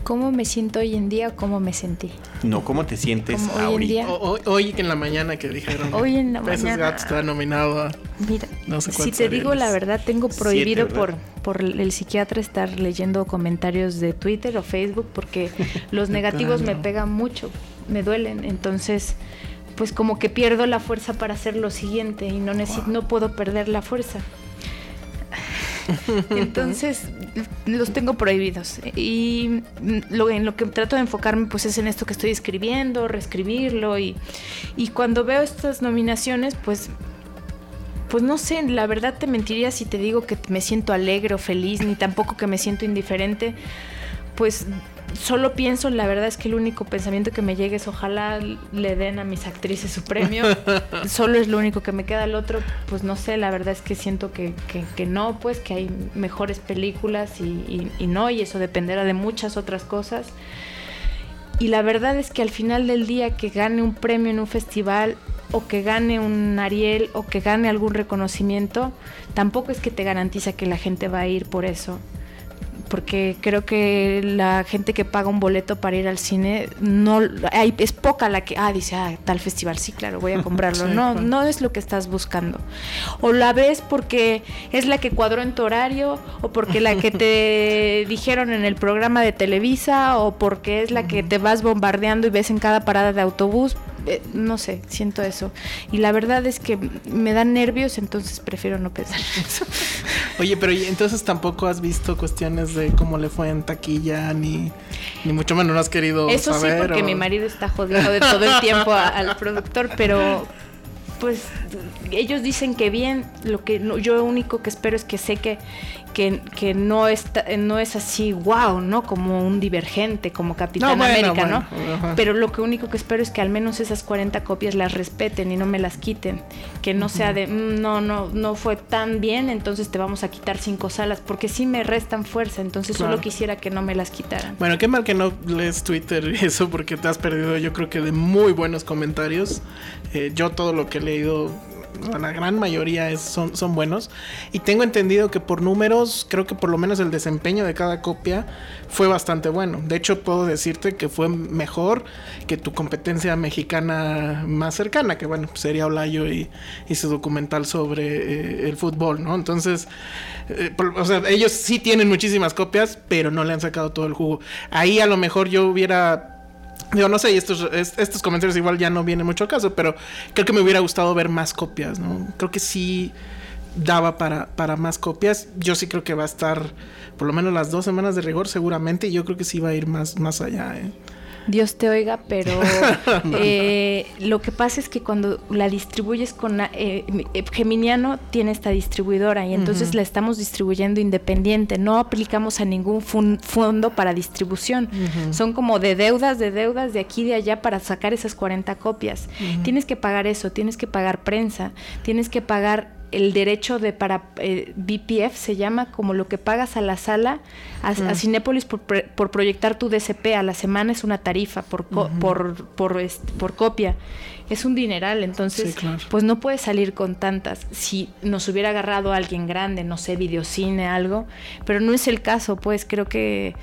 S5: ¿Cómo me siento hoy en día o cómo me sentí?
S1: No, ¿cómo te sientes
S4: hoy en día? hoy, en la mañana que dijeron.
S5: Hoy en la mañana.
S4: Gato está nominado a
S5: Mira, si te digo la verdad, tengo prohibido por, por el psiquiatra estar leyendo comentarios de Twitter o Facebook porque los negativos me pegan mucho, me duelen. Entonces, pues como que pierdo la fuerza para hacer lo siguiente y no, necesito, no puedo perder la fuerza. Entonces, los tengo prohibidos. Y lo, en lo que trato de enfocarme, pues es en esto que estoy escribiendo, reescribirlo. Y, y cuando veo estas nominaciones, pues pues no sé, la verdad te mentiría si te digo que me siento alegre o feliz, ni tampoco que me siento indiferente. Pues solo pienso, la verdad es que el único pensamiento que me llega es ojalá le den a mis actrices su premio. solo es lo único que me queda. El otro, pues no sé, la verdad es que siento que, que, no, pues que hay mejores películas y, y, no, y eso dependerá de muchas otras cosas. Y la verdad es que al final del día que gane un premio en un festival o que gane un Ariel o que gane algún reconocimiento, tampoco es que te garantiza que la gente va a ir por eso porque creo que la gente que paga un boleto para ir al cine no hay, es poca la que ah dice ah tal festival sí claro voy a comprarlo. No no es lo que estás buscando. O la ves porque es la que cuadró en tu horario o porque la que te dijeron en el programa de Televisa o porque es la que te vas bombardeando y ves en cada parada de autobús eh, no sé, siento eso. Y la verdad es que me dan nervios, entonces prefiero no pensar en eso.
S4: Oye, pero entonces tampoco has visto cuestiones de cómo le fue en taquilla, ni, ni mucho menos no has querido
S5: Eso
S4: sí,
S5: porque mi marido está jodido de todo el tiempo al productor, pero pues ellos dicen que bien, lo que yo lo único que espero es que sé que, que, no, está, no es así, wow, ¿no? Como un divergente, como Capitán América, ¿no? Pero lo que único que espero es que al menos esas 40 copias las respeten y no me las quiten. Que no sea de, mm, no, no, no fue tan bien, entonces te vamos a quitar cinco salas, porque sí me restan fuerza, entonces solo quisiera que no me las quitaran.
S4: Bueno, qué mal que no lees Twitter y eso, porque te has perdido yo creo que de muy buenos comentarios. Eh, yo todo lo que he leído la gran mayoría son buenos. Y tengo entendido que por números, creo que por lo menos el desempeño de cada copia fue bastante bueno. De hecho, puedo decirte que fue mejor que tu competencia mexicana más cercana, que bueno, sería Olayo y, su documental sobre eh, el fútbol, ¿no? Entonces, eh, o sea, ellos sí tienen muchísimas copias, pero no le han sacado todo el jugo. Ahí a lo mejor yo hubiera Digo, no sé, y estos, estos comentarios igual ya no vienen mucho caso, pero creo que me hubiera gustado ver más copias, ¿no? Creo que sí daba para, para más copias. Yo sí creo que va a estar por lo menos las dos semanas de rigor seguramente y yo creo que sí va a ir más, más allá, ¿eh?
S5: Dios te oiga, pero eh, lo que pasa es que cuando la distribuyes con eh, eh, Geminiano tiene esta distribuidora y entonces la estamos distribuyendo independiente, no aplicamos a ningún fondo para distribución. Son como de deudas, de deudas de aquí y de allá para sacar esas 40 copias. Tienes que pagar eso, tienes que pagar prensa, tienes que pagar el derecho de para eh, BPF se llama como lo que pagas a la sala a, mm. Cinépolis por, por, proyectar tu DCP a la semana es una tarifa por por, por, copia. Es un dineral entonces pues no puedes salir con tantas. Si nos hubiera agarrado alguien grande no sé videocine algo pero no es el caso pues creo que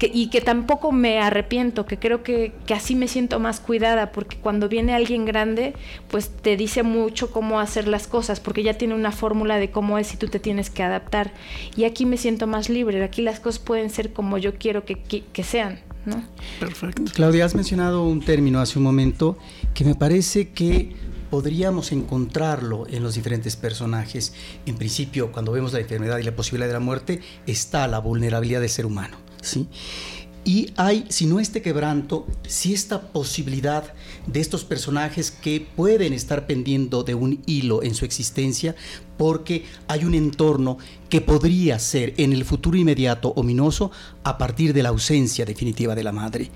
S5: y que tampoco me arrepiento, que creo que, que, así me siento más cuidada, porque cuando viene alguien grande, pues te dice mucho cómo hacer las cosas, porque ya tiene una fórmula de cómo es y tú te tienes que adaptar. Y aquí me siento más libre, aquí las cosas pueden ser como yo quiero que, que, sean. ¿no?
S3: Perfecto. Claudia, has mencionado un término hace un momento que me parece que podríamos encontrarlo en los diferentes personajes. En principio, cuando vemos la enfermedad y la posibilidad de la muerte, está la vulnerabilidad del ser humano. ¿Sí? Y hay, si no este quebranto, si esta posibilidad de estos personajes que pueden estar pendiendo de un hilo en su existencia, porque hay un entorno que podría ser en el futuro inmediato ominoso a partir de la ausencia definitiva de la madre.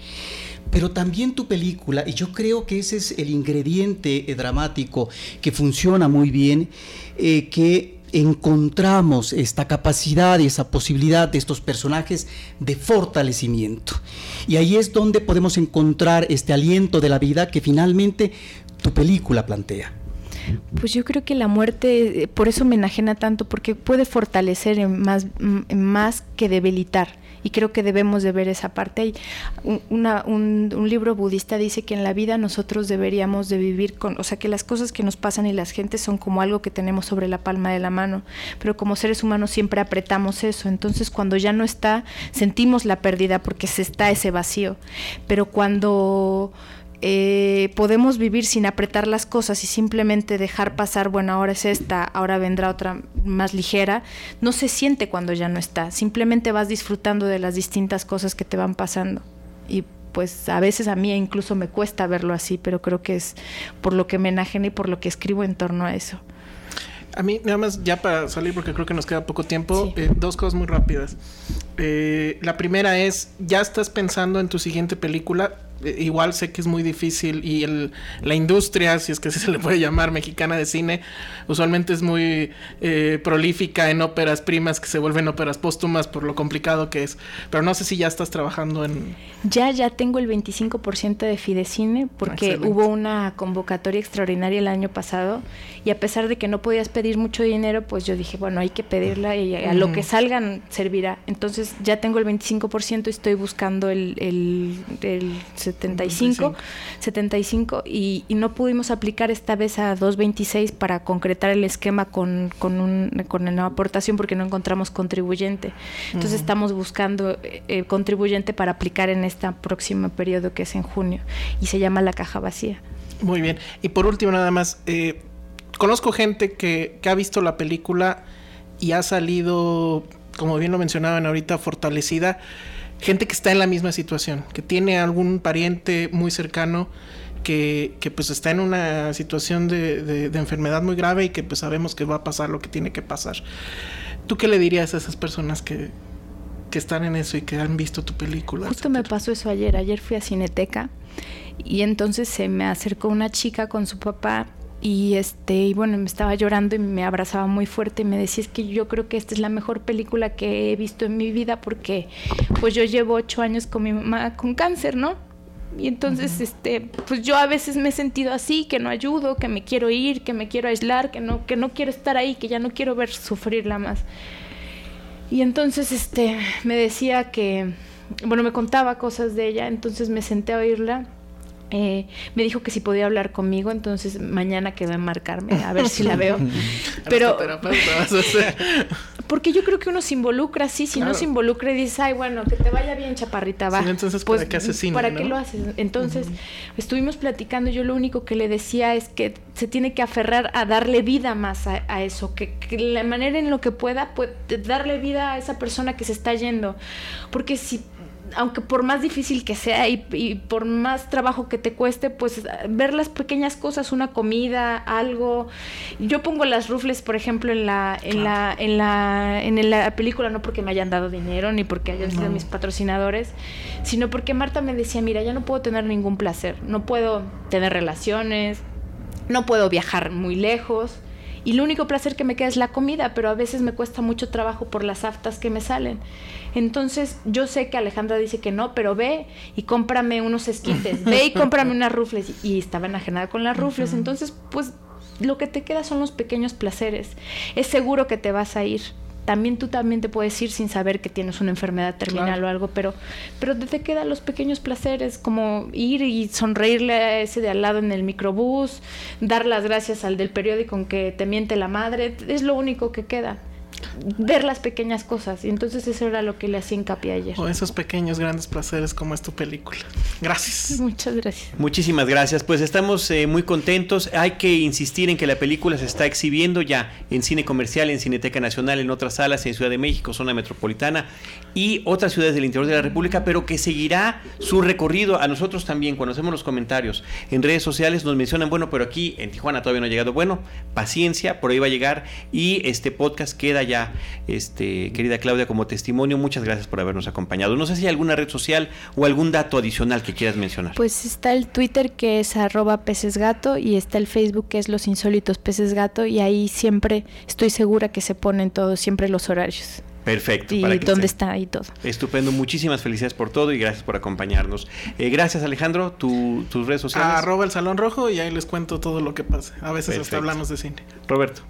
S3: Pero también tu película, y yo creo que ese es el ingrediente eh, dramático que funciona muy bien, eh, que encontramos esta capacidad y esa posibilidad de estos personajes de fortalecimiento. Y ahí es donde podemos encontrar este aliento de la vida que finalmente tu película plantea.
S5: Pues yo creo que la muerte, eh, por eso me enajena tanto, porque puede fortalecer más, más que debilitar y creo que debemos de ver esa parte. Un, un, libro budista dice que en la vida nosotros deberíamos de vivir con, o sea, que las cosas que nos pasan y las gentes son como algo que tenemos sobre la palma de la mano, pero como seres humanos siempre apretamos eso, entonces cuando ya no está, sentimos la pérdida porque se está ese vacío, pero cuando eh, podemos vivir sin apretar las cosas y simplemente dejar pasar, bueno, ahora es esta, ahora vendrá otra más ligera, no se siente cuando ya no está, simplemente vas disfrutando de las distintas cosas que te van pasando. Y pues a veces a mí incluso me cuesta verlo así, pero creo que es por lo que me enajena y por lo que escribo en torno a eso.
S4: A mí, nada más ya para salir, porque creo que nos queda poco tiempo, eh, dos cosas muy rápidas. Eh, la primera es, ¿ya estás pensando en tu siguiente película? Eh, igual sé que es muy difícil y el, la industria, si es que se le puede llamar mexicana de cine, usualmente es muy eh, prolífica en óperas primas que se vuelven óperas póstumas por lo complicado que es. Pero no sé si ya estás trabajando en...
S5: Ya, ya tengo el 25% de Fidecine porque hubo una convocatoria extraordinaria el año pasado y a pesar de que no podías pedir mucho dinero, pues yo dije, bueno, hay que pedirla y a lo que salgan servirá. Entonces ya tengo el 25% y estoy buscando el, el, el 75, 75 y, y, no pudimos aplicar esta vez a 226 para concretar el esquema con, con, un, con una aportación porque no encontramos contribuyente. Entonces estamos buscando eh, contribuyente para aplicar en este próximo periodo que es en junio y se llama la caja vacía.
S4: Muy bien. Y por último nada más, eh, conozco gente que, que ha visto la película y ha salido, como bien lo mencionaban ahorita, fortalecida gente que está en la misma situación, que tiene algún pariente muy cercano que, que pues está en una situación de, de, enfermedad muy grave y que pues sabemos que va a pasar lo que tiene que pasar. ¿Tú qué le dirías a esas personas que, que están en eso y que han visto tu película?
S5: Justo me pasó eso ayer. Ayer fui a Cineteca y entonces se me acercó una chica con su papá y este y bueno me estaba llorando y me abrazaba muy fuerte y me decía es que yo creo que esta es la mejor película que he visto en mi vida porque pues yo llevo ocho años con mi mamá con cáncer no y entonces este pues yo a veces me he sentido así que no ayudo que me quiero ir que me quiero aislar que no que no quiero estar ahí que ya no quiero ver sufrirla más y entonces este me decía que bueno me contaba cosas de ella entonces me senté a oírla eh, me dijo que si podía hablar conmigo, entonces mañana quedó en marcarme, a ver si la veo. Pero. porque yo creo que uno se involucra, sí, si no se involucra y dices, ay, bueno, que te vaya bien, chaparrita, va.
S4: entonces, ¿para pues, qué haces cine?
S5: ¿Para qué lo haces? Entonces, estuvimos platicando, yo lo único que le decía es que se tiene que aferrar a darle vida más a, eso, que, que, la manera en lo que pueda, pues, darle vida a esa persona que se está yendo. Porque si aunque por más difícil que sea y, por más trabajo que te cueste, pues ver las pequeñas cosas, una comida, algo. Yo pongo las rufles, por ejemplo, en la, en la, en la, en la película, no porque me hayan dado dinero ni porque hayan sido mis patrocinadores, sino porque Marta me decía, mira, ya no puedo tener ningún placer, no puedo tener relaciones, no puedo viajar muy lejos y lo único placer que me queda es la comida, pero a veces me cuesta mucho trabajo por las aftas que me salen. Entonces, yo sé que Alejandra dice que no, pero ve y cómprame unos esquites, ve y cómprame unas rufles. Y estaba enajenada con las rufles. Entonces, pues lo que te queda son los pequeños placeres. Es seguro que te vas a ir. También tú también te puedes ir sin saber que tienes una enfermedad terminal o algo, pero, pero te quedan los pequeños placeres, como ir y sonreírle a ese de al lado en el microbús, dar las gracias al del periódico en que te miente la madre, es lo único que queda. Ver las pequeñas cosas. Y entonces eso era lo que le hacía hincapié ayer.
S4: O esos pequeños grandes placeres como es tu película. Gracias.
S5: Muchas gracias.
S1: Muchísimas gracias. Pues estamos eh, muy contentos. Hay que insistir en que la película se está exhibiendo ya en cine comercial, en Cineteca Nacional, en otras salas, en Ciudad de México, zona metropolitana y otras ciudades del interior de la República, pero que seguirá su recorrido. A nosotros también, cuando hacemos los comentarios en redes sociales, nos mencionan, bueno, pero aquí en Tijuana todavía no ha llegado. Bueno, paciencia, por ahí va a llegar y este podcast queda ya, este, querida Claudia, como testimonio. Muchas gracias por habernos acompañado. No sé si hay alguna red social o algún dato adicional que quieras mencionar.
S5: Pues está el Twitter que es arroba peces gato y está el Facebook que es los insólitos peces gato y ahí siempre estoy segura que se ponen todos, siempre los horarios.
S1: Perfecto.
S5: Y dónde está y todo.
S1: Estupendo. Muchísimas felicidades por todo y gracias por acompañarnos. Eh, gracias, Alejandro. Tu, tus redes sociales.
S4: Arroba el Salón Rojo y ahí les cuento todo lo que pasa. A veces hasta hablamos de cine.
S1: Roberto.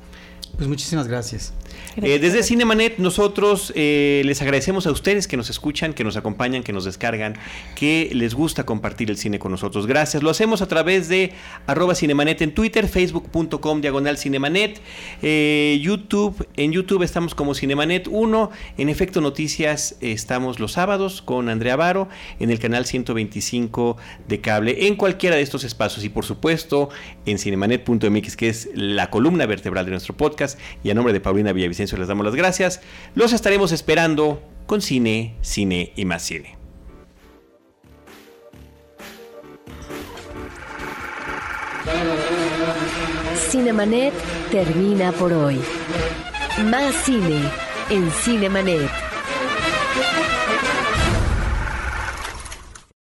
S3: Pues muchísimas gracias.
S1: Eh, desde Cinemanet nosotros eh, les agradecemos a ustedes que nos escuchan, que nos acompañan, que nos descargan, que les gusta compartir el cine con nosotros. Gracias. Lo hacemos a través de arroba Cinemanet en Twitter, facebook.com diagonal Cinemanet, eh, YouTube. En YouTube estamos como Cinemanet 1. En Efecto Noticias estamos los sábados con Andrea Varo en el canal 125 de cable, en cualquiera de estos espacios. Y por supuesto en cinemanet.mx, que es la columna vertebral de nuestro podcast. Y a nombre de Paulina Villavicencio les damos las gracias. Los estaremos esperando con cine, cine y más cine.
S2: Cinemanet termina por hoy. Más cine en Cinemanet.